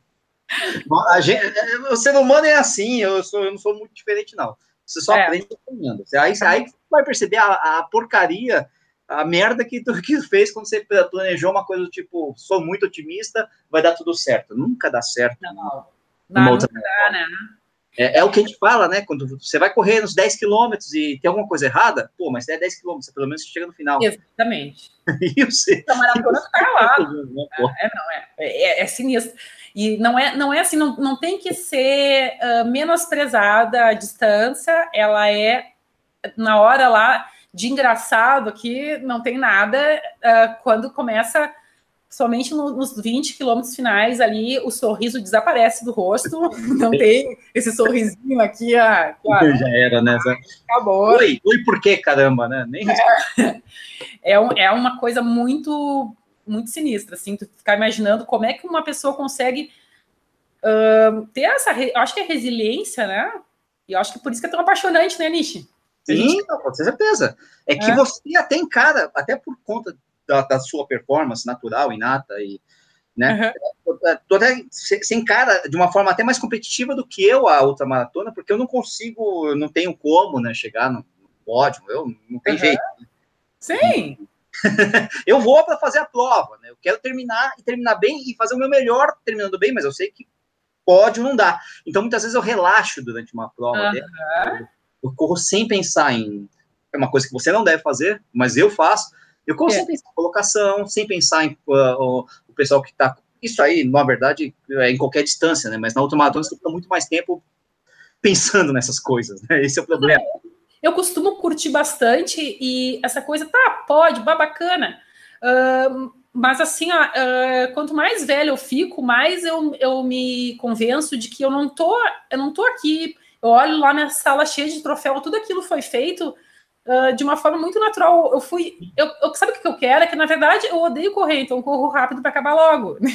A gente, o ser humano é assim, eu, sou, eu não sou muito diferente, não. Você só é. aprende apanhando. Aí, aí você vai perceber a, a, porcaria, a merda que tu que fez quando você planejou uma coisa do tipo, sou muito otimista, vai dar tudo certo. Nunca dá certo. Não, não. Não, nunca dá, né? É, é, o que a gente fala, né? Quando você vai correr nos 10 quilômetros e tem alguma coisa errada, pô, mas é 10 quilômetros, pelo menos você chega no final. Exatamente. e você. A maratona tá lá. é, não, é, é, é, sinistro. E não é, não é assim, não, não tem que ser uh, menosprezada a distância, ela é, na hora lá de engraçado aqui, não tem nada, uh, quando começa somente no, nos 20 quilômetros finais ali, o sorriso desaparece do rosto, não tem esse sorrisinho aqui, ah, já era, né? Acabou. Oi, oi, por quê, caramba, né? Nem é, é, um, é uma coisa muito, muito sinistra, assim, tu ficar imaginando como é que uma pessoa consegue uh, ter essa, eu acho que é resiliência, né? E eu acho que por isso que é tão apaixonante, né, Nishi? Sim, gente... com certeza. É que é. você até encara, até por conta da, da sua performance natural, inata e né? Uhum. Tu até se encara de uma forma até mais competitiva do que eu a outra maratona, porque eu não consigo, eu não tenho como, né, chegar no, no pódio, eu não tem uhum. jeito. Sim. eu vou para fazer a prova, né? Eu quero terminar e terminar bem e fazer o meu melhor terminando bem, mas eu sei que pódio não dá. Então muitas vezes eu relaxo durante uma prova, uhum. eu, eu corro sem pensar em é uma coisa que você não deve fazer, mas eu faço eu corro é. sem pensar em colocação, sem pensar em uh, o, o, pessoal que está. Isso aí, na verdade, é em qualquer distância, né? Mas na ultramaratona você fica muito mais tempo pensando nessas coisas, né? Esse é o problema. Eu costumo curtir bastante e essa coisa, tá, pode, bacana. Uh, mas assim, ó, uh, quanto mais velho eu fico, mais eu, eu me convenço de que eu não tô, eu não tô aqui. Eu olho lá na sala cheia de troféu, tudo aquilo foi feito uh, de uma forma muito natural. Eu fui. Eu, eu, sabe o que eu quero? É que, na verdade, eu odeio correr, então eu corro rápido para acabar logo.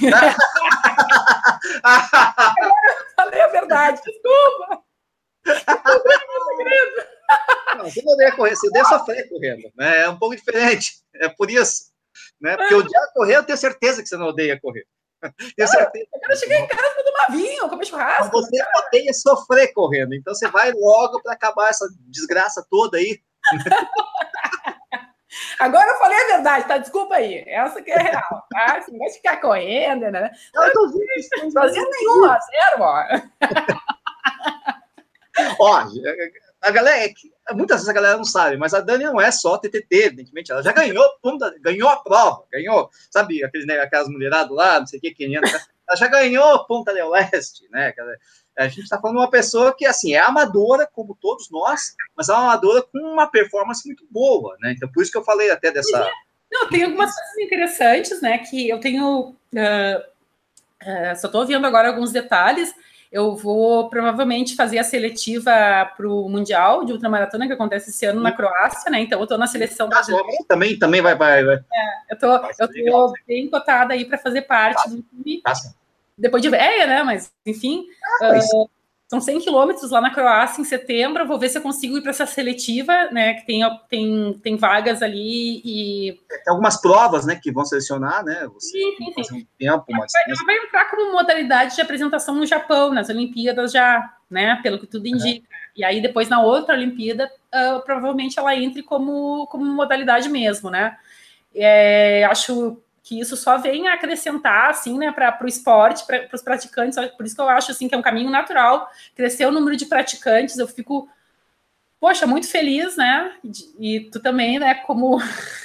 falei a verdade, desculpa. Não, você não odeia correr, você odeia sofrer correndo. Né? É um pouco diferente. É por isso. Né? Porque odiar correr, eu tenho certeza que você não odeia correr. Tenho certeza. Eu quero chegar em casa com uma vinho, comer churrasco. Você odeia sofrer correndo, então você vai logo para acabar essa desgraça toda aí. Agora eu falei a verdade, tá? Desculpa aí. Essa que é real, tá? Assim, vai ficar correndo, né? Eu tô vendo. Fazendo nenhuma, zero, ó. ó, a galera, é muitas vezes a galera não sabe, mas a Dani não é só TTT, evidentemente. Ela já ganhou, ganhou a prova, ganhou, sabe, aqueles, né, aquelas mulheradas lá, não sei o que, quem ela já ganhou Ponta del Leste, né? A gente está falando de uma pessoa que, assim, é amadora, como todos nós, mas é uma amadora com uma performance muito boa, né? Então, por isso que eu falei até dessa. Não, tem algumas coisas interessantes, né? Que eu tenho. Uh, uh, só estou vendo agora alguns detalhes. Eu vou provavelmente fazer a seletiva para o Mundial de Ultramaratona, que acontece esse ano na Croácia, né? Então, eu estou na seleção ah, brasileira. Também, também vai. vai, vai. É, eu tô, estou bem cotada aí para fazer parte tá. do time. Tá depois de velha, né? Mas, enfim. Ah, mas... Uh, são 100 quilômetros lá na Croácia em setembro. Vou ver se eu consigo ir para essa seletiva, né? Que tem, tem, tem vagas ali e. Tem algumas provas, né? Que vão selecionar, né? Você sim, sim, sim. Um tempo, mas... vai, vai entrar como modalidade de apresentação no Japão, nas Olimpíadas já, né? Pelo que tudo indica. É. E aí, depois, na outra Olimpíada, uh, provavelmente ela entre como, como modalidade mesmo, né? É, acho que isso só vem a acrescentar, assim, né, para o esporte, para os praticantes. Por isso que eu acho, assim, que é um caminho natural crescer o número de praticantes. Eu fico, poxa, muito feliz, né? E, tu também, né, como.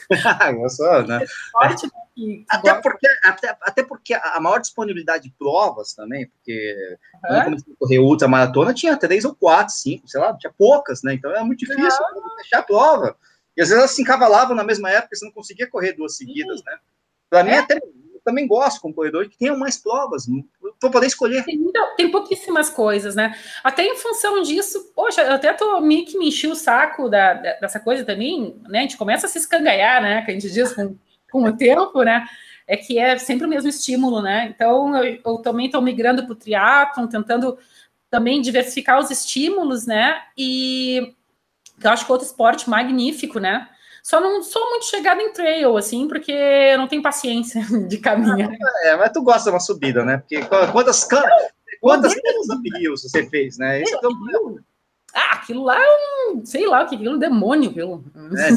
eu sou, né? Esporte, né, que, até, porque, até, até porque a maior disponibilidade de provas também, porque uhum. quando comecei a correr ultra maratona, tinha três ou quatro, cinco, sei lá, tinha poucas, né? Então era muito difícil uhum. fechar a prova. E às vezes elas se encavalavam na mesma época, você não conseguia correr duas seguidas, Sim. né? Para mim, é. até também gosto como corredor que tenham mais provas, para poder escolher. Tem, tem, pouquíssimas coisas, né? Até em função disso, poxa, eu até tô meio que me enchi o saco da, dessa coisa também, né? A gente começa a se escangalhar, né? Que a gente diz com, com o tempo, né? É que é sempre o mesmo estímulo, né? Então eu, eu também estou migrando para o triatlon, tentando também diversificar os estímulos, né? E eu acho que outro esporte magnífico, né? Só não sou muito chegada em trail, assim, porque eu não tenho paciência de caminhar. É, mas tu gosta de uma subida, né? Porque quantas quantas canas uphill você fez, né? Isso é um... Ah, aquilo lá é um, sei lá, o que aquilo é um demônio, aquilo. É,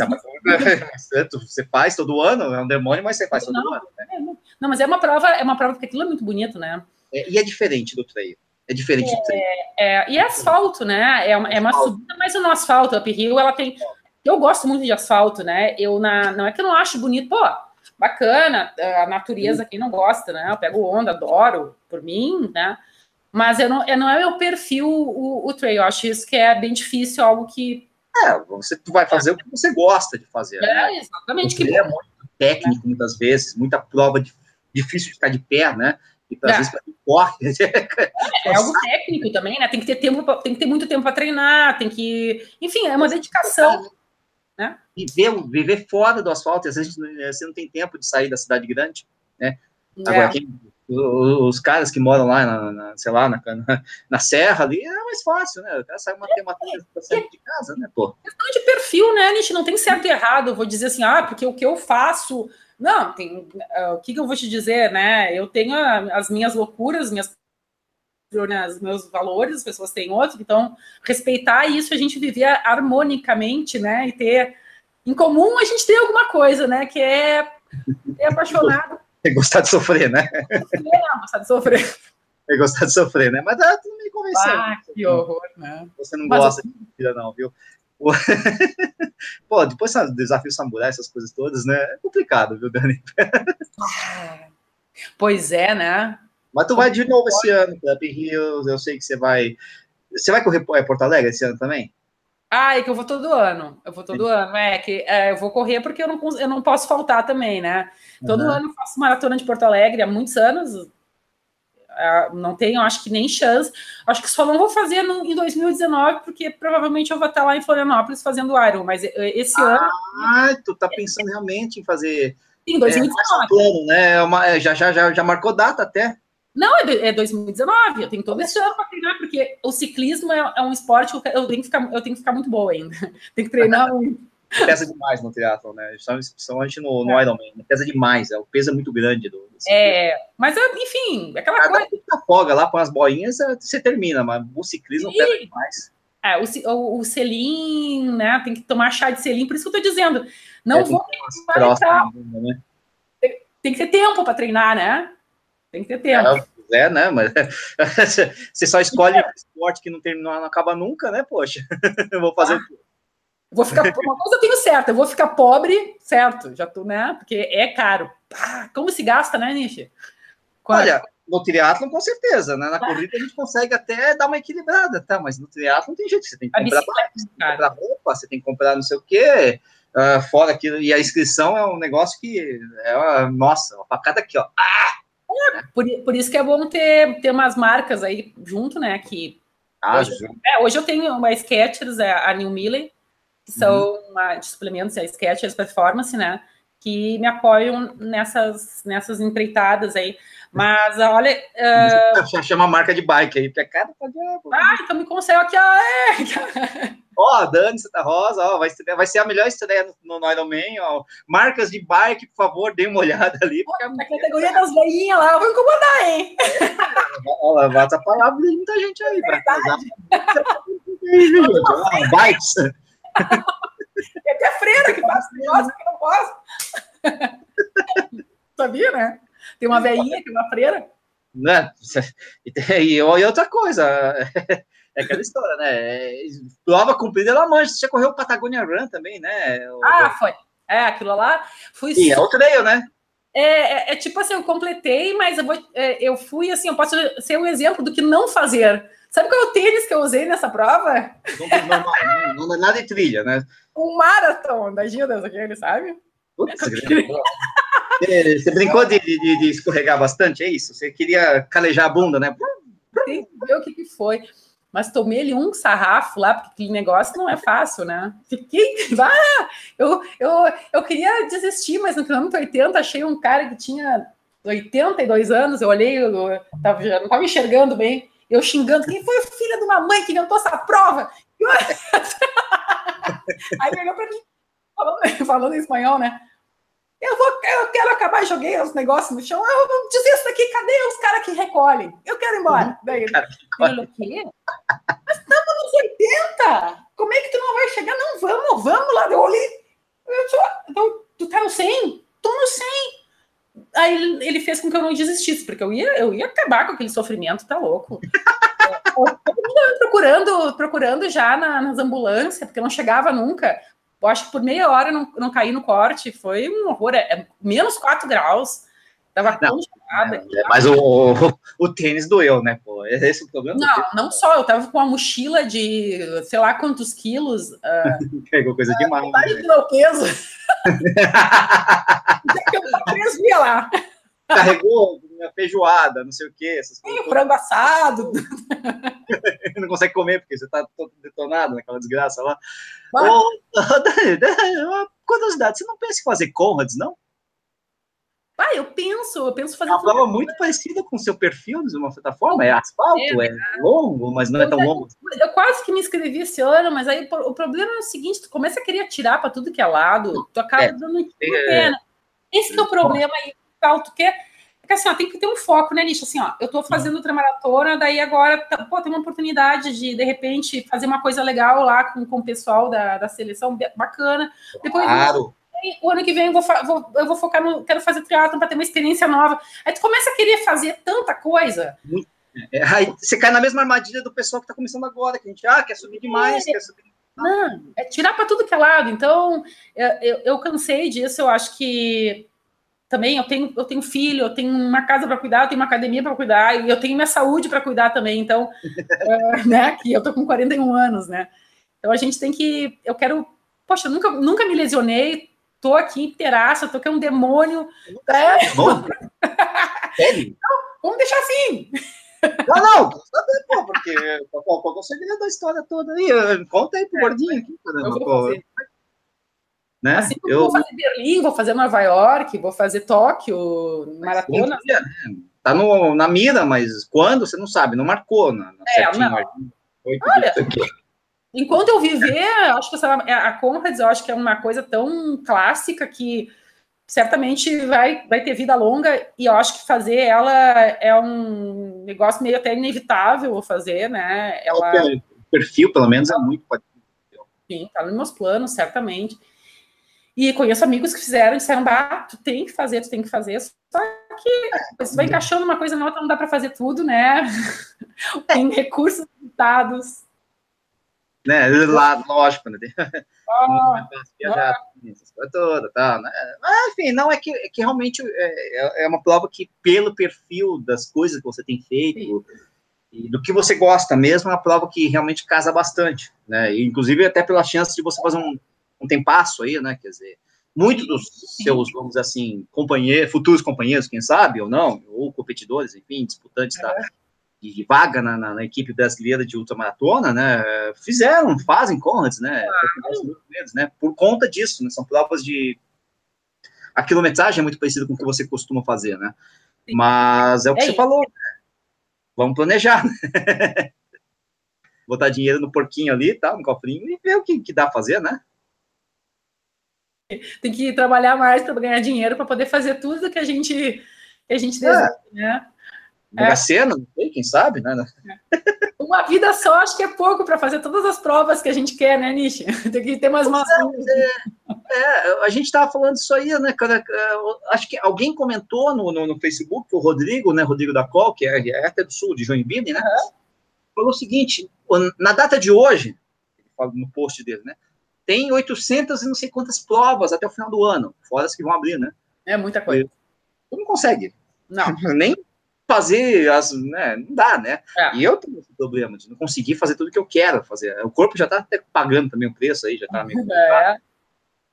tá, você faz todo ano, é um demônio, mas você faz todo não, ano. Né? Não, mas é uma prova, é uma prova porque aquilo é muito bonito, né? É, e é diferente do trail. É diferente é, do trail. É, e é asfalto, né? É uma, é uma subida, mas no asfalto, a uphill, ela tem eu gosto muito de asfalto, né? Eu na, não é que eu não acho bonito, pô, bacana, a natureza, quem não gosta, né? Eu pego onda, adoro, por mim, né? Mas eu não, eu não é meu perfil o, o trail. Eu acho isso que é bem difícil, algo que. É, você vai fazer o que você gosta de fazer. É, né? exatamente. que é muito técnico, é. muitas vezes, muita prova de, difícil de ficar de pé, né? E às é. vezes corre. É, é algo técnico também, né? Tem que ter tempo, tem que ter muito tempo para treinar, tem que. Enfim, é uma dedicação. Né? Viver, viver fora do asfalto, às vezes você não tem tempo de sair da cidade grande, né? É. Agora, quem, os caras que moram lá, na, na sei lá, na, na, na, serra ali, é mais fácil, né? O cara sai uma, tem uma sair de casa, né, pô? Questão de perfil, né, Nish? Não tem certo e errado. Eu vou dizer assim, ah, porque o que eu faço... Não, tem... Uh, o que, que eu vou te dizer, né? Eu tenho as minhas loucuras, minhas os meus valores, as pessoas têm outros, então respeitar isso, a gente viver harmonicamente, né? E ter em comum a gente tem alguma coisa, né? Que é ter apaixonado. É gostar de sofrer, né? É, gostar de sofrer. É gostar de sofrer, né? Mas tá tudo me convenceu. Ah, que horror, né? Você não Mas gosta eu... de vida, não, viu? Pô, depois do desafio samurai, essas coisas todas, né? É complicado, viu, Dani? Pois é, né? Mas tu vai de novo esse ano para Hills, eu sei que você vai. Você vai correr é, Porto Alegre esse ano também? Ah, é que eu vou todo ano. Eu vou todo Sim. ano. É que é, eu vou correr porque eu não, eu não posso faltar também, né? Todo uhum. ano eu faço maratona de Porto Alegre há muitos anos. Uh, não tenho, acho que nem chance. Acho que só não vou fazer no, em 2019, porque provavelmente eu vou estar lá em Florianópolis fazendo Iron. Mas esse ah, ano. Ah, tu tá pensando realmente em fazer. Em 2019. É, plano, né? É uma, é, já, já, já, já marcou data até. Não, é 2019, é eu tenho todo esse ano para treinar, porque o ciclismo é, é, um esporte que eu tenho que, ficar, eu tenho que ficar muito boa ainda. Tem que treinar muito. Pesa demais no triatlon, né? Principalmente no, no é. Ironman. Né? Pesa demais, é, o peso é muito grande. Do, é, mas enfim, aquela Cada coisa. Você afoga lá com as boinhas, você termina, mas o ciclismo e... pesa demais. É, o, o, o selim, né? Tem que tomar chá de selim, por isso que eu tô dizendo. Não é, vou. Tem, né? tem, tem que ter tempo para treinar, né? Tem que ter tempo. É, é né? Mas você só escolhe é. esporte que não terminou, não acaba nunca, né? Poxa, eu vou fazer. Ah, vou ficar. Uma coisa eu tenho certa, eu vou ficar pobre, certo? Já tô, né? Porque é caro. Ah, como se gasta, né, Nishi? Olha, no triatlon, com certeza, né? Na ah. corrida a gente consegue até dar uma equilibrada, tá? Mas no triatlon não tem jeito, você tem que comprar, comprar roupa, você tem que comprar não sei o quê, uh, fora aquilo, e a inscrição é um negócio que é uma, nossa, uma facada aqui, ó. Ah! É, por, por isso que é bom ter, ter umas marcas aí junto, né? Que ah, hoje, é, hoje eu tenho uma Skechers, é, a New Miller, que são uhum. uma, de suplementos, a Skechers Performance, né? Que me apoiam nessas, nessas empreitadas aí. Mas olha. Uh... Chama a marca de bike aí, porque é cada Ah, então me consegue aqui, ó. É. Ó, oh, Dani Santa Rosa, ó, vai, ser, vai ser a melhor estreia no, no Iron Man, ó. Marcas de bike, por favor, dê uma olhada ali. Porque... Na categoria das veinhas lá, eu vou incomodar, hein? É, ela vai atrapalhar muita gente aí. É casar. Bikes. É até freira que faz negócio que não posso. Sabia, né? Tem uma veinha é uma freira. Né? E, e outra coisa, é aquela história, né? Prova cumprida ela mancha. Você já correu o Patagonia Run também, né? O... Ah, foi. É, aquilo lá. Fui... E é o treino, né? É, é, é, tipo assim, eu completei, mas eu, vou, é, eu fui assim, eu posso ser um exemplo do que não fazer. Sabe qual é o tênis que eu usei nessa prova? Não, não, não é nada de trilha, né? Um marathon da Gildas, aquele, sabe? Putz, Você brincou de, de, de, escorregar bastante, é isso? Você queria calejar a bunda, né? Tem que ver o que, que foi. Mas tomei ele um sarrafo lá, porque aquele negócio não é fácil, né? Fiquei. Ah, eu, eu, eu queria desistir, mas no quilômetro 80 achei um cara que tinha 82 anos. Eu olhei, eu tava, já não estava enxergando bem. Eu xingando, quem foi o filho de uma mãe que inventou essa prova? Aí ele olhou para mim, falando, falando em espanhol, né? Eu, vou, eu quero acabar, joguei os negócios no chão. Eu vou dizer isso daqui, cadê os caras que recolhem? Eu quero ir embora. Uhum. Daí ele falou, o quê? Mas estamos nos 80! Como é que tu não vai chegar? Não, vamos, vamos lá. Eu olhei. Eu tô, eu, tu tá no 100? Tô no 100. Aí ele fez com que eu não desistisse, porque eu ia, eu ia acabar com aquele sofrimento, tá louco. eu, procurando, procurando já na, nas ambulâncias, porque não chegava nunca. Eu acho que por meia hora não, não caí no corte, foi um horror. É, é menos 4 graus. Tava tão gelada. É, mas o, o, o, tênis doeu, né? Pô, é esse o problema? Não, não só. Eu tava com uma mochila de sei lá quantos quilos. Uh, Pegou coisa uh, demais. Né? meu peso. eu três dias lá. Carregou feijoada, não sei o quê. Essas coisas. frango assado. não consegue comer porque você tá todo detonado naquela desgraça lá. Mas... Ô, curiosidade, você não pensa em fazer Conrads, não? Ah, eu penso, eu penso fazer. É uma prova muito parecida com o seu perfil, de uma certa forma. É asfalto, é, é longo, mas não é tão longo. Eu quase que me inscrevi esse ano, mas aí o problema é o seguinte: tu começa a querer tirar para tudo que é lado, tu acaba é, dando é, pena. Esse é o problema aí, tu quer é que assim, ó, tem que ter um foco, né, Nicho? Assim, ó, eu tô fazendo ultramaratona, daí agora, tá, pô, tem uma oportunidade de, de repente, fazer uma coisa legal lá com, com o pessoal da, da seleção, bacana. Depois, claro. o ano que vem eu vou, vou, eu vou focar no. Quero fazer triatlon para ter uma experiência nova. Aí tu começa a querer fazer tanta coisa. É, aí você cai na mesma armadilha do pessoal que tá começando agora, que a gente ah, quer subir demais, é. quer subir. Não, é tirar para tudo que é lado. Então, eu, eu, eu cansei disso, eu acho que também eu tenho, eu tenho filho, eu tenho uma casa para cuidar, eu tenho uma academia para cuidar, e eu tenho minha saúde para cuidar também, então, é, né, que eu tô com 41 anos, né, então a gente tem que, eu quero, poxa, nunca, nunca me lesionei, tô aqui inteiraça, tô aqui um demônio, é, então, vamos deixar assim. Não, não, pô, porque qual, qual é o segredo da história toda aí? Conta aí pro é, gordinho aqui, caramba, né? Assim eu vou fazer Berlim, vou fazer Nova York, vou fazer Tóquio, maratona. Dia, né? Tá no, na mira, mas quando, você não sabe, não marcou. Na, na é, não. Olha, enquanto eu viver, acho que essa, a Conrads, eu acho que é uma coisa tão clássica que certamente vai, vai ter vida longa e eu acho que fazer ela é um negócio meio até inevitável fazer, né? Ela... O perfil, pelo menos, é muito Sim, tá nos meus planos, certamente. E conheço amigos que fizeram e disseram, ah, tu tem que fazer, tu tem que fazer. Só que você vai encaixando uma coisa na outra, não dá para fazer tudo, né? tem recursos limitados. Né, lá, lógico, né? Viajar, toda, tá, né? Mas, enfim, não, é que, é que realmente é, é, é uma prova que, pelo perfil das coisas que você tem feito, Sim. e do que você gosta mesmo, é uma prova que realmente casa bastante, né? E, inclusive, até pela chance de você fazer um um tempasso aí, né? Quer dizer, muitos dos seus, vamos dizer assim, companheiros, futuros companheiros, quem sabe, ou não, ou competidores, enfim, disputantes da, de vaga na, na, na, equipe brasileira de ultramaratona, né? Fizeram, fazem Conrads, né? né? Por conta disso, né? São provas de. A quilometragem é muito parecida com o que você costuma fazer, né? Mas é o que é você falou. Né? Vamos planejar, né? Botar dinheiro no porquinho ali, tá? No cofrinho e ver o que, que dá a fazer, né? tem que trabalhar mais para ganhar dinheiro para poder fazer tudo que a gente que a gente deseja, é. né? É. Cena, não sei, quem sabe, né? Uma vida só acho que é pouco para fazer todas as provas que a gente quer, né, Nishi? Tem que ter mais uma. É, é, a gente estava falando isso aí, né, cara? É, acho que alguém comentou no, no, no, Facebook, o Rodrigo, né? Rodrigo da Col, que é, é até do sul, de Joinville, né? Falou o seguinte: na data de hoje, no post dele, né? Tem 800 e não sei quantas provas até o final do ano, fora as que vão abrir, né? É muita coisa. Tu não consegue. Não. Nem fazer as, né? Não dá, né? É. E eu tenho esse problema de não conseguir fazer tudo que eu quero fazer. O corpo já tá até pagando também o preço aí, já tá meio. É.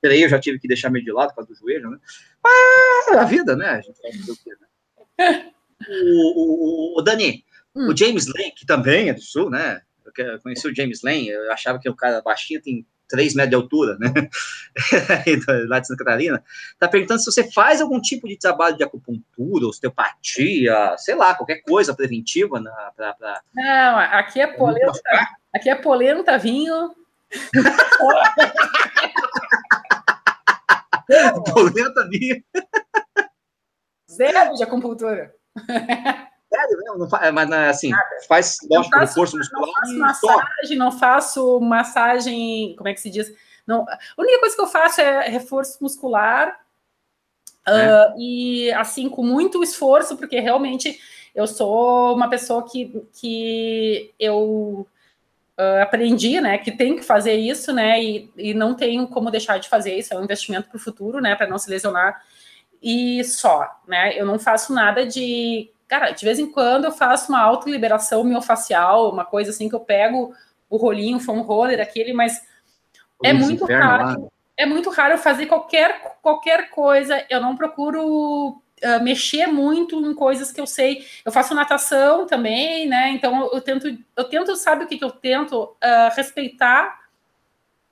treino eu já tive que deixar meio de lado por causa do joelho, né? Mas a vida, né? A gente vai fazer o quê, né? o, o, o Dani, hum. o James Lane, que também é do Sul, né? Eu conheci o James Lane, eu achava que o cara baixinho tem 3 metros de altura, né? lá de Santa Catarina, tá perguntando se você faz algum tipo de trabalho de acupuntura, osteopatia, sei lá, qualquer coisa preventiva na, pra, pra... Não, aqui é polenta, aqui é polenta, vinho. polenta, vinho. Zero de acupuntura. Sério mesmo? Não faz, mas assim, Nada. faz, lógico, faço, reforço muscular. Não faço massagem, não faço massagem, como é que se diz? Não, a única coisa que eu faço é reforço muscular. É. Uh, e assim, com muito esforço, porque realmente eu sou uma pessoa que, que eu uh, aprendi, né, que tem que fazer isso, né, e, e não tenho como deixar de fazer isso, é um investimento para o futuro, né, para não se lesionar e só, né, eu não faço nada de Cara, de vez em quando eu faço uma autoliberação miofacial, uma coisa assim que eu pego o rolinho, o foam roller, aquele, mas é muito raro. Lá. É muito raro eu fazer qualquer, qualquer coisa. Eu não procuro uh, mexer muito em coisas que eu sei. Eu faço natação também, né? Então eu tento, eu tento, sabe o que, que eu tento? Uh, respeitar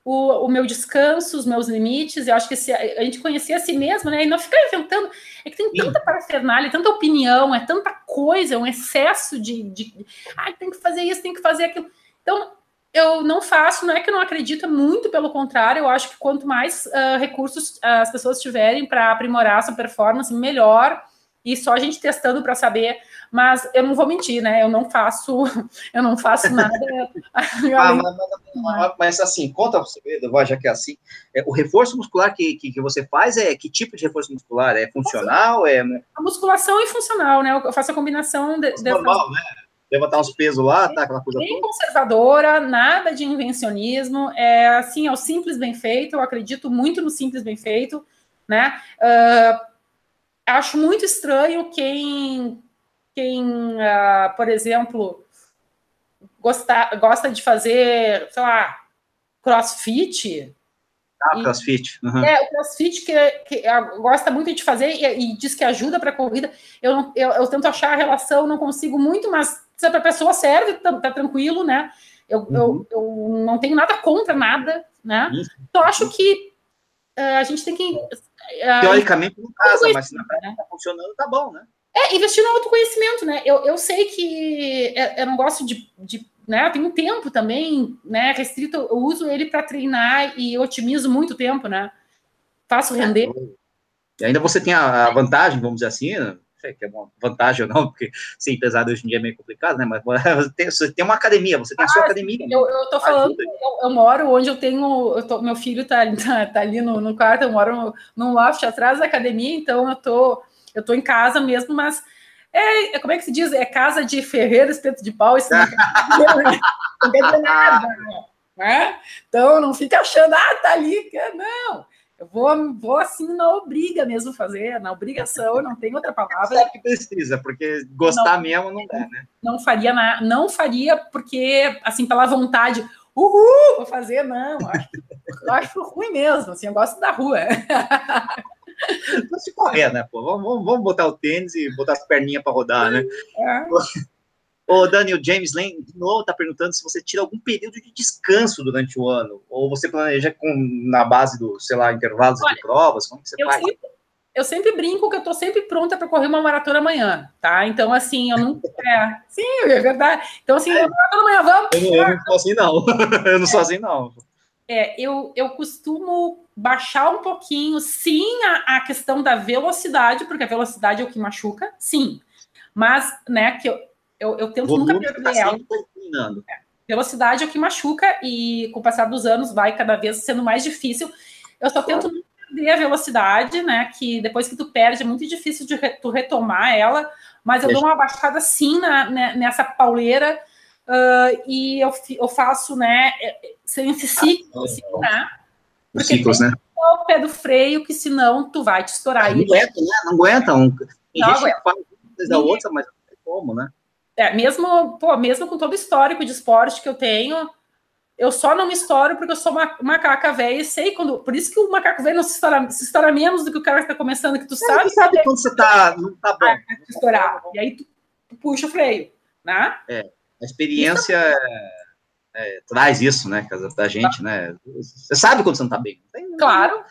o, o, meu descanso, os meus limites. Eu acho que se a, gente conhecer a si mesmo, né? E não ficar inventando. É que tem tanta parafernália, tanta opinião, é tanta coisa, é um excesso de, de. Ah, tem que fazer isso, tem que fazer aquilo. Então, eu não faço, não é que eu não acredito, é muito pelo contrário, eu acho que quanto mais uh, recursos as pessoas tiverem para aprimorar sua performance, melhor e só a gente testando para saber, mas eu não vou mentir, né? Eu não faço, eu não faço nada. ah, mas, mas, mas, assim, conta o segredo, já que é assim. É, o reforço muscular que, que, que, você faz é que tipo de reforço muscular? É funcional? É... A musculação é funcional, né? Eu faço a combinação de, normal, né? Levantar uns pesos lá, tá? Aquela coisa bem toda. conservadora, nada de invencionismo. É assim, é o simples bem feito. Eu acredito muito no simples bem feito, né? Uh, acho muito estranho quem, quem uh, por exemplo, gosta, gosta de fazer, sei lá, crossfit. Ah, e, crossfit. Uhum. É, o crossfit que, que gosta muito de fazer e, e diz que ajuda para a corrida. Eu, não, eu, eu, tento achar a relação, não consigo muito, mas se para a pessoa serve, tá, tá, tranquilo, né? Eu, uhum. eu, eu não tenho nada contra nada, né? Então, acho que uh, a gente tem que Teoricamente não casa, mas se na prática está funcionando, tá bom, né? É, investir no autoconhecimento, né? Eu, eu sei que eu não gosto de, de né? Eu tenho um tempo também, né? Restrito, eu uso ele para treinar e otimizo muito tempo, né? Faço render. E ainda você tem a, vantagem, vamos dizer assim, né? Sei que é uma vantagem ou não, porque ser empresário hoje em dia é meio complicado, né? Mas você tem, você tem uma academia, você tem ah, a sua academia. Né? Eu, eu tô falando, eu, eu, moro onde eu tenho, eu tô, meu filho tá, tá, tá ali no, no, quarto, eu moro no, num loft atrás da academia, então eu tô, eu tô em casa mesmo, mas é, é como é que se diz? É casa de ferreiro, espeto de pau, isso não, não quer dizer nada, né? Então não fica achando, ah, tá ali, não. Eu vou, vou assim na obriga mesmo fazer, na obrigação, não tem outra palavra. Sabe que precisa, porque gostar não, mesmo não dá, né? Não faria na, não faria porque assim pela vontade, uhul, vou fazer, não. Acho, acho ruim mesmo, assim, eu gosto da rua. Não se correr, né, pô? Vamos, vamos botar o tênis e botar as perninhas para rodar, né? É. O Daniel James Lane, de novo, está perguntando se você tira algum período de descanso durante o ano, ou você planeja com, na base do, sei lá, intervalos Olha, de provas, como que você eu faz? Sempre, eu sempre brinco que eu estou sempre pronta para correr uma maratona amanhã, tá? Então, assim, eu não... É, sim, é verdade. Então, assim, é. maratona amanhã, vamos! Eu, eu não sou assim, não. eu não sou assim, não. É, eu, eu costumo baixar um pouquinho, sim, a, a questão da velocidade, porque a velocidade é o que machuca, sim. Mas, né, que eu, eu, eu tento nunca perder tá ela. É. Velocidade é o que machuca e com o passar dos anos vai cada vez sendo mais difícil. Eu só tento não perder a velocidade, né? Que depois que tu perde é muito difícil de re, tu retomar ela, mas eu Deixa. dou uma baixada sim na, né, nessa pauleira uh, e eu, eu faço, né, é, sem esse ciclo, assim, né? Porque ciclos, né? o pé do freio, que senão tu vai te estourar. Não aguenta, né? Não aguenta. Um, não aguenta. faz da outra, mas não tem como, né? É, mesmo, pô, mesmo com todo o histórico de esporte que eu tenho, eu só não me estouro porque eu sou uma macaca velha e sei quando. Por isso que o macaco velho não se estoura, se estoura menos do que o cara que está começando, que tu sabe. Você sabe quando você tá, não tá bom. Estourar. E aí tu, tu, puxa o freio, né? É, a experiência é, é, traz isso, né, da gente, né? Você sabe quando você não tá bem. Tem, claro.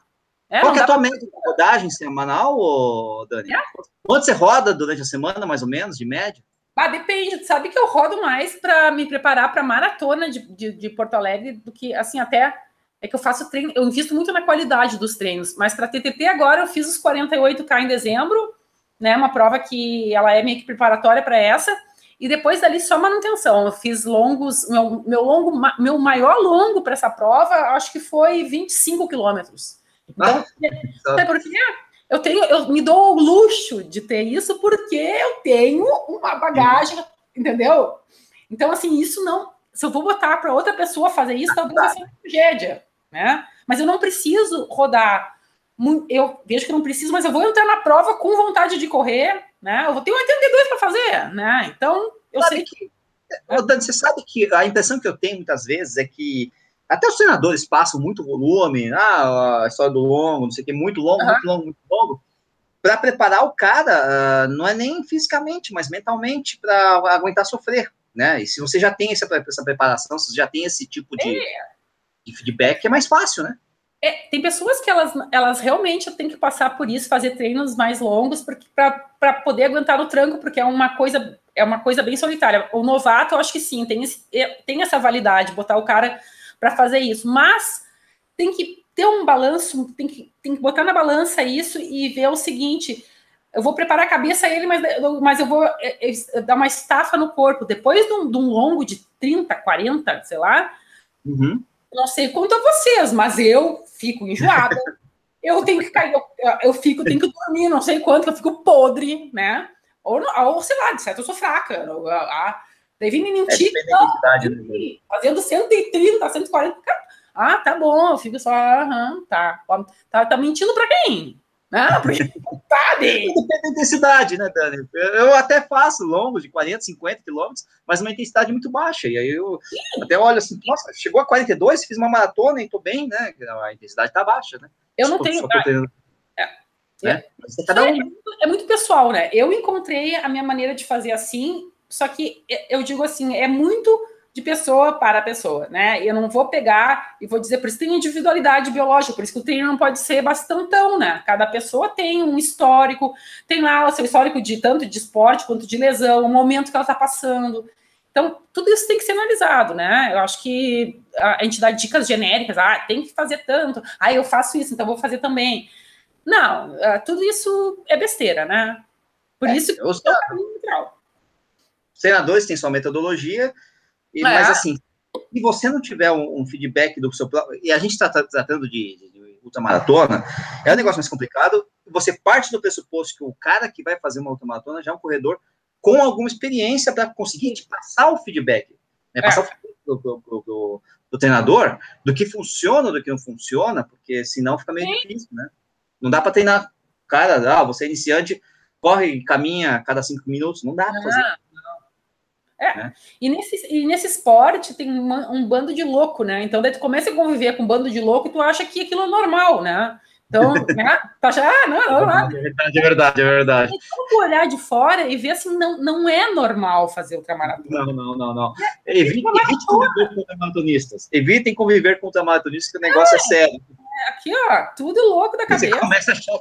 É, Qual que é a tua média de rodagem semanal, Dani? É. Quanto você roda durante a semana, mais ou menos, de média? Ah, depende. Sabe que eu rodo mais para me preparar para maratona de, de, de, Porto Alegre do que, assim, até é que eu faço treino. Eu invisto muito na qualidade dos treinos, mas para TTP agora eu fiz os 48K em dezembro, né? Uma prova que ela é meio que preparatória para essa. E depois dali só manutenção. Eu fiz longos, meu, meu longo, meu maior longo para essa prova, acho que foi 25 quilômetros. Então, ah, sabe por quê? Eu tenho, eu me dou o luxo de ter isso porque eu tenho uma bagagem, entendeu? Então, assim, isso não. Se eu vou botar para outra pessoa fazer isso, talvez vai ser uma tragédia, né? Mas eu não preciso rodar. Eu vejo que não preciso, mas eu vou entrar na prova com vontade de correr, né? Eu vou ter 82 para fazer, né? Então, eu sabe sei que. que... Dani, você sabe que a impressão que eu tenho muitas vezes é que até os treinadores passam muito volume, ah, a história do longo, não sei o que, muito longo, uhum. muito longo, muito longo, para preparar o cara, uh, não é nem fisicamente, mas mentalmente, para aguentar sofrer, né? E se você já tem essa, essa preparação, se você já tem esse tipo de, é. de feedback, é mais fácil, né? É, tem pessoas que elas, elas realmente têm que passar por isso, fazer treinos mais longos para poder aguentar no tranco, porque é uma coisa é uma coisa bem solitária. O novato, eu acho que sim, tem, esse, é, tem essa validade, botar o cara para fazer isso. Mas tem que ter um balanço, tem que, tem que botar na balança isso e ver o seguinte: eu vou preparar a cabeça a ele, mas, mas eu vou é, é, dar uma estafa no corpo. Depois de um, de um, longo de 30, 40, sei lá, uhum. não sei quanto a vocês, mas eu fico enjoada. eu tenho que cair, eu, eu fico, tenho que dormir, não sei quanto, eu fico podre, né? Ou, ou sei lá, de certo, eu sou fraca. A, Teve Nininti é, né? fazendo 130, 140. Ah, tá bom, eu fico só, aham, tá. Tá, tá mentindo para quem? Ah, porque sabe. Depende da intensidade, né, Dani? Eu até faço longos de 40, 50 quilômetros, mas uma intensidade muito baixa. E aí eu Sim. até olho assim, nossa, chegou a 42, fiz uma maratona e tô bem, né? A intensidade tá baixa, né? Eu não tenho. É. Né? É. Cada um... é, é muito pessoal, né? Eu encontrei a minha maneira de fazer assim só que eu digo assim, é muito de pessoa para pessoa, né? Eu não vou pegar e vou dizer, por isso tem individualidade biológica, por isso que o treino não pode ser bastantão, né? Cada pessoa tem um histórico, tem lá o seu histórico de tanto de esporte quanto de lesão, o momento que ela está passando. Então, tudo isso tem que ser analisado, né? Eu acho que a gente dá dicas genéricas, ah, tem que fazer tanto, ah, eu faço isso, então vou fazer também. Não, ah, tudo isso é besteira, né? Por é, isso que eu, é o caminho legal treinadores têm sua metodologia, e, é. mas assim, se você não tiver um, um feedback do seu e a gente está tratando de, de, de ultramaratona, é um negócio mais complicado. Você parte do pressuposto que o cara que vai fazer uma ultramaratona já é um corredor com alguma experiência para conseguir passar o feedback, né? passar é. o feedback do, do, do, do, treinador do que funciona, do que não funciona, porque senão fica meio Sim. difícil, né? Não dá para treinar, cara, ah, você é iniciante, corre, caminha a cada cinco minutos, não dá para fazer. É. Né? E, nesse, e nesse esporte tem uma, um bando de louco, né? Então daí tu começa a conviver com um bando de louco e tu acha que aquilo é normal, né? Então, né? Tu acha, ah, não, não, não. É verdade, é verdade, é verdade. Então tu olhar de fora e ver assim, não, não é normal fazer ultramaratona. Não, não, não, não. É, evite, evite conviver com ultramaratonistas. Evitem conviver com ultramaratonistas, que o negócio é, é sério. Aqui, ó, tudo louco da cabeça. Você começa a achar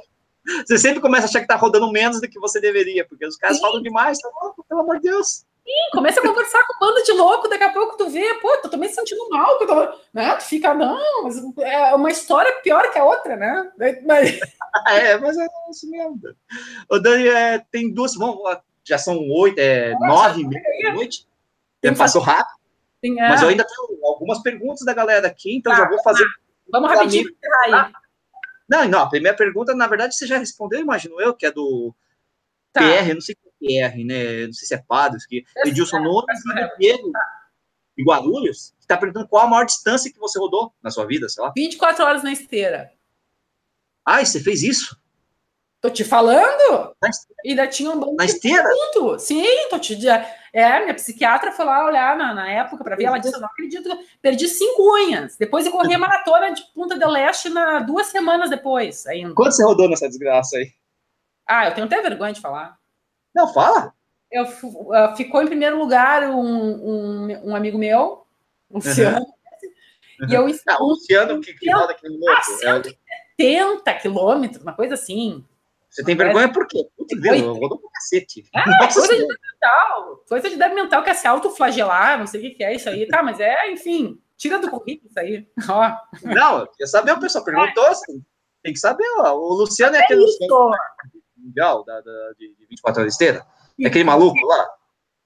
você sempre começa a achar que tá rodando menos do que você deveria, porque os caras Sim. falam demais, tá louco, pelo amor de Deus. Sim, começa a conversar com um bando de louco, daqui a pouco tu vê, pô, tô também sentindo mal, que tô, né? Tu fica, não, mas é uma história pior que a outra, né? Mas... é, mas é isso mesmo. O Dani, é, tem duas, vamos, já são oito, é, nove da noite, tempo passou rápido, tem, é. mas eu ainda tenho algumas perguntas da galera aqui, então tá, já vou fazer... Vamos rapidinho aí. Ah, não, não, a primeira pergunta, na verdade, você já respondeu, imagino eu, que é do tá. PR, não sei PR, né? Não sei se é Padres, que Edilson é, Nunes e Diego de Guarulhos, que está perguntando qual a maior distância que você rodou na sua vida, sei lá. 24 horas na esteira. Ah, e você fez isso? Tô te falando? Ainda tinha um Na esteira? Junto. Sim, tô te É, minha psiquiatra foi lá olhar na, na época para ver. Ela disse: não acredito, perdi cinco unhas. Depois eu corri a maratona de Punta del Leste na, duas semanas depois. Ainda. Quanto você rodou nessa desgraça aí? Ah, eu tenho até vergonha de falar. Não, fala. Eu, uh, ficou em primeiro lugar um, um, um amigo meu, Luciano. Uhum. E eu, ah, o Luciano que, que roda aqui no louco. 170 quilômetros, uma coisa assim. Você tem vergonha por quê? Putz, Deus, eu vou pro cacete. É, Nossa coisa de mental. Coisa de deve mental que é se autoflagelar, não sei o que é isso aí. Tá, mas é, enfim, tira do currículo isso aí. Ó. Não, quer saber, o pessoal perguntou assim. Tem que saber, ó. O Luciano é aquele mundial da, da, de 24 horas esteira. É aquele maluco lá.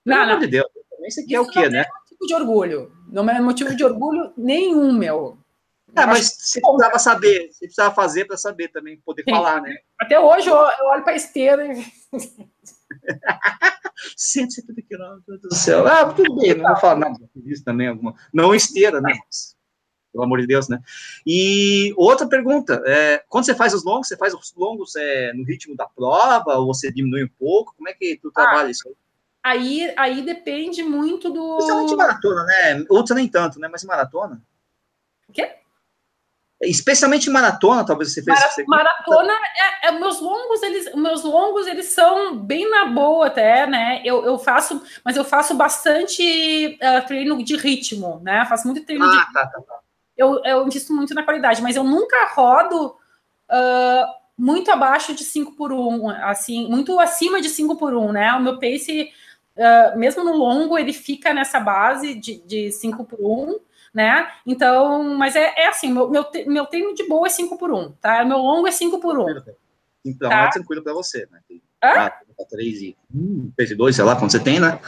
Não, Pelo não. de Deus. Também isso aqui é o quê, né? Motivo de orgulho. Não é motivo de orgulho nenhum, meu. É, mas você precisava saber, você precisava fazer para saber também, poder Sim. falar, né? Até hoje eu, eu olho para a esteira e. 170 quilômetros do céu. Ah, tudo bem, não vou falar nada disso também. Alguma... Não esteira, né? Mas, pelo amor de Deus, né? E outra pergunta: é, quando você faz os longos, você faz os longos é, no ritmo da prova, ou você diminui um pouco? Como é que tu trabalha ah, isso aí? Aí, aí depende muito do. Principalmente maratona, né? Outra nem tanto, né? Mas maratona. O quê? especialmente maratona, talvez você fez. Mara, maratona, é, é, meus longos, eles, meus longos, eles são bem na boa até, né? Eu, eu faço, mas eu faço bastante uh, treino de ritmo, né? Faço muito treino ah, de tá, tá, tá. Eu, eu invisto muito na qualidade, mas eu nunca rodo uh, muito abaixo de 5 por 1, assim, muito acima de 5 por 1, né? O meu pace, uh, mesmo no longo, ele fica nessa base de, de 5 por 1 né? Então, mas é, é assim, meu, meu, meu treino de boa é 5 por 1, tá? Meu longo é 5 por 1. Então, tá? é tranquilo para você, né? Tem 4, 3 e 1, 3 e 2, sei lá, quando você tem, né?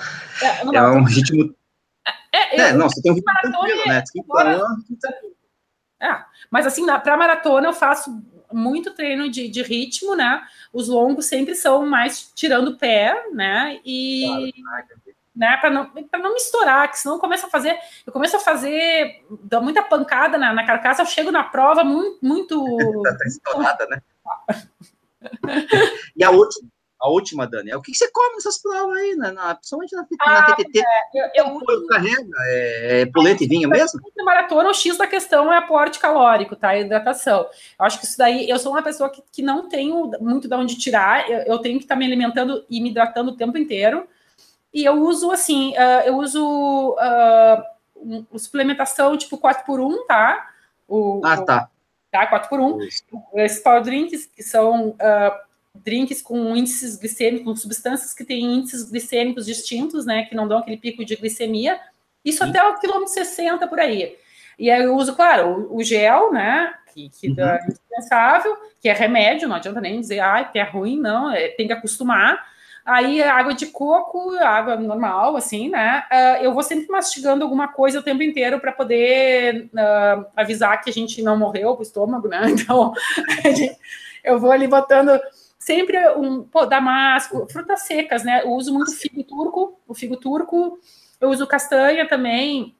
É, é um ritmo... É, é, não, você tem um ritmo tranquilo, né? 5 por 1... É, mas assim, para maratona eu faço muito treino de, de, ritmo, né? Os longos sempre são mais tirando o pé, né? E, claro, né? Para não, não misturar, que senão começa a fazer. Eu começo a fazer, dá muita pancada na, na carcaça, eu chego na prova muito. muito... tá estourada, né? e a última, a última, Dani, é o que, você come nessas provas aí, né? na, principalmente na, ah, na TTT? É, eu, eu, eu carrega, é, é pulete e vinho mesmo? Na maratona, o X da questão é aporte calórico, tá? A hidratação. Eu acho que isso daí, eu sou uma pessoa que, que não tenho muito de onde tirar, eu, eu tenho que estar tá me alimentando e me hidratando o tempo inteiro. E eu uso assim, uh, eu uso uh, um, suplementação tipo 4 por 1 tá? O, ah, tá. Tá, 4 por 1 Esses power drinks, que são uh, drinks com índices glicêmicos, com substâncias que têm índices glicêmicos distintos, né? Que não dão aquele pico de glicemia. Isso Sim. até o quilômetro 60 por aí. E aí eu uso, claro, o, o gel, né? Que, que uhum. é indispensável, que é remédio, não adianta nem dizer, ah, que é ruim, não, é, tem que acostumar. Aí, água de coco, água normal, assim, né? Uh, eu vou sempre mastigando alguma coisa o tempo inteiro para poder uh, avisar que a gente não morreu com o estômago, né? Então, eu vou ali botando sempre um pô, damasco, frutas secas, né? Eu uso muito figo turco, o figo turco, eu uso castanha também,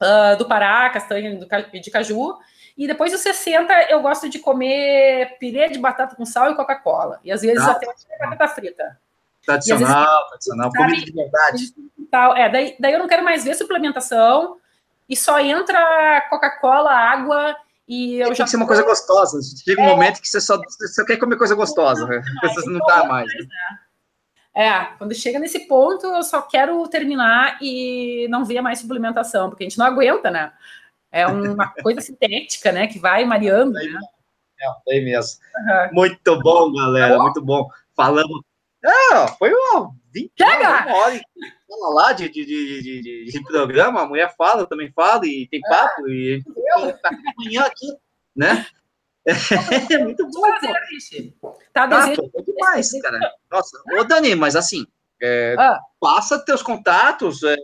uh, do Pará, castanha do, de caju. E depois dos 60, eu gosto de comer pirê de batata com sal e Coca-Cola. E às vezes ah, até batata frita. Tradicional, vezes, tradicional, sabe, comida de verdade. Tal. É, daí, daí eu não quero mais ver suplementação e só entra Coca-Cola, água e eu Tem já. que ser uma coisa gostosa. Chega um é, momento que você só você quer comer coisa gostosa. Você não dá mais. Né? É, quando chega nesse ponto, eu só quero terminar e não ver mais suplementação, porque a gente não aguenta, né? É uma coisa sintética, né? Que vai mareando. É, né? é, é mesmo. Uhum. Muito bom, galera. Tá muito bom. Falamos é, foi uma 20 Chega! uma hora fala lá de, de, de, de, programa, a mulher fala, também fala, e tem papo, é. e tá amanhã aqui, né? É muito bom. Prazer, tá, tá desejo... é demais, cara. Nossa, ô Dani, mas assim, é, ah. passa teus contatos, é,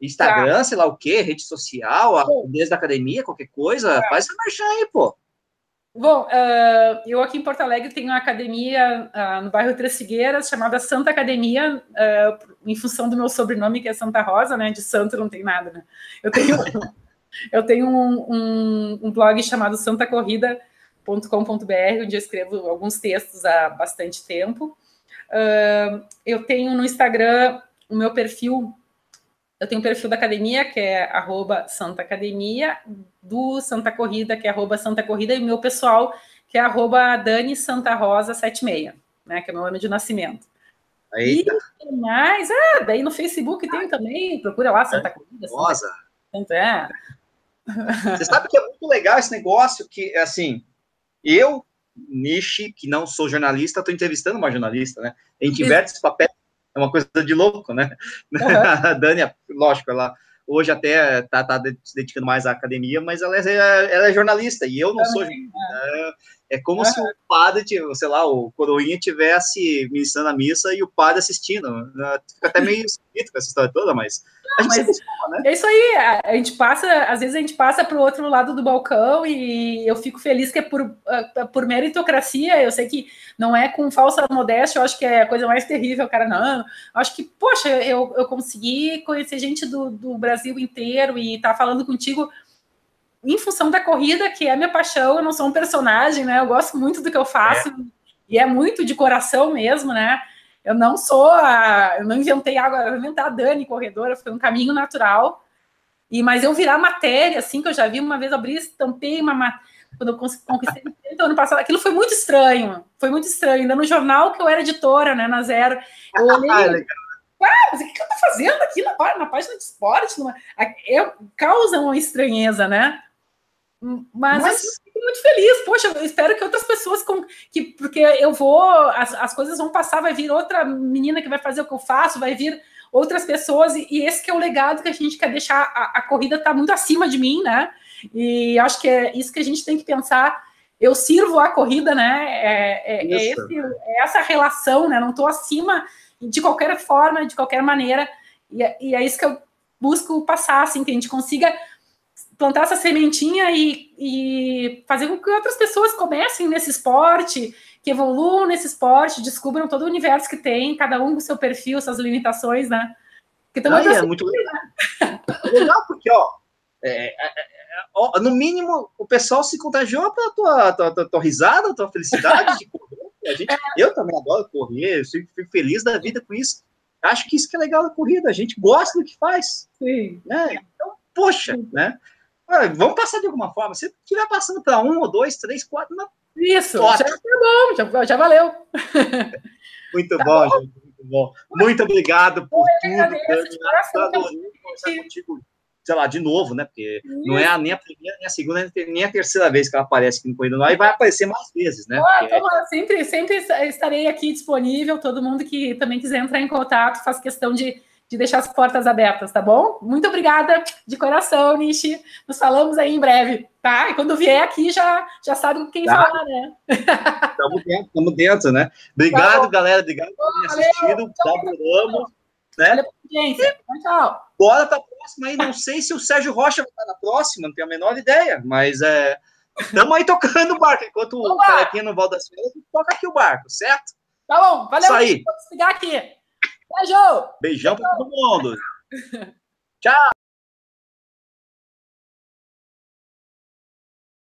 Instagram, tá. sei lá o quê, rede social, a desde da academia, qualquer coisa, tá. faz essa marcha aí, pô. Bom, uh, eu aqui em Porto Alegre tenho uma academia uh, no bairro Três Figueiras, chamada Santa Academia, uh, em função do meu sobrenome, que é Santa Rosa, né? De santo não tem nada, né? Eu tenho, eu tenho um, um, um blog chamado santacorrida.com.br, onde eu escrevo alguns textos há bastante tempo. eu tenho no Instagram o meu perfil eu tenho um perfil da academia, que é arroba Santa Academia, do Santa Corrida, que é arroba Santa Corrida, e o meu pessoal, que é arroba Dani Santa Rosa 76, né? Que é meu ano de nascimento. Eita. E mais, ah, daí no Facebook tem também, procura lá Santa Corrida. Rosa. Tanto é. Você sabe que é muito legal esse negócio que, assim, eu, Nishi, que não sou jornalista, estou entrevistando uma jornalista, né? A gente inverte esse papel é uma coisa de louco, né? Uhum. A Dani, lógico, ela hoje até tá, tá se dedicando mais à academia, mas ela é, ela é jornalista e eu não sou jornalista. É, é como uhum. se o padre, sei lá, o coroinha tivesse ministrando a missa e o padre assistindo. Né? Fica até meio esquisito com essa história toda, mas não, mas né? É isso aí, a gente passa, às vezes a gente passa para o outro lado do balcão e eu fico feliz que é por, é, por meritocracia. Eu sei que não é com falsa modéstia, eu acho que é a coisa mais terrível, cara. Não, acho que, poxa, eu, eu consegui conhecer gente do, do Brasil inteiro e estar tá falando contigo em função da corrida, que é minha paixão. Eu não sou um personagem, né? Eu gosto muito do que eu faço é. e é muito de coração mesmo, né? Eu não sou a, eu não inventei água, eu inventei a Dani corredora, foi um caminho natural. E mas eu virar matéria, assim, que eu já vi uma vez abrir, estampei uma quando eu conquistei o ano passado, aquilo foi muito estranho, foi muito estranho. Ainda no jornal que eu era editora, né, na Zero, eu olhei, ah, mas o que eu tô fazendo aqui na, na página de esporte? Numa, é, causa uma estranheza, né? Mas, mas... Assim, eu fico muito feliz. Poxa, eu espero que outras pessoas com que porque eu vou, as, as coisas vão passar, vai vir outra menina que vai fazer o que eu faço, vai vir outras pessoas e, e esse que é o legado que a gente quer deixar. A, a corrida está muito acima de mim, né? E acho que é isso que a gente tem que pensar. Eu sirvo a corrida, né? É, é, é, esse, é essa relação, né? Não estou acima de qualquer forma, de qualquer maneira. E, é, e é isso que eu busco passar, assim, que a gente consiga plantar essa sementinha e, e fazer com que outras pessoas comecem nesse esporte, que evoluam nesse esporte, descubram todo o universo que tem, cada um com seu perfil, suas limitações, né? Ah, é muito legal. legal porque, ó, é, é, é, ó, no mínimo, o pessoal se contagiou pela tua, tua, tua, tua risada, tua felicidade de correr. Gente, eu também adoro correr, eu fico, fico feliz da vida com isso. Acho que isso que é legal da corrida, a gente gosta do que faz. Sim. Né? Então, poxa, né? Ah, vamos passar de alguma forma. Se estiver passando para um ou dois, três, quatro, não. Isso, já tá bom, já, já valeu. Muito tá bom, bom, gente, muito bom. Muito obrigado por tudo. Conversar contigo, sei lá, de novo, né? Porque Isso. não é a, nem a primeira, nem a segunda, nem a terceira vez que ela aparece aqui no Corrida e vai aparecer mais vezes, né? Porque... sempre, sempre estarei aqui disponível. Todo mundo que também quiser entrar em contato, faz questão de de deixar as portas abertas, tá bom? Muito obrigada de coração, Nishi. Nos falamos aí em breve, tá? E quando vier aqui já, já sabe com quem tá. falar, né? Estamos dentro, estamos dentro, né? Obrigado, tá galera. Obrigado por terem assistido. Adoramos. Né? Tchau, tchau. Bora para a próxima aí. Não sei se o Sérgio Rocha vai estar na próxima, não tenho a menor ideia, mas é. Estamos aí tocando o barco. Enquanto Oba! o Carequinha no Val das Férias, toca aqui o barco, certo? Tá bom, valeu. Isso aí. Vou desligar aqui. Beijo! Beijão para todo mundo. Tchau!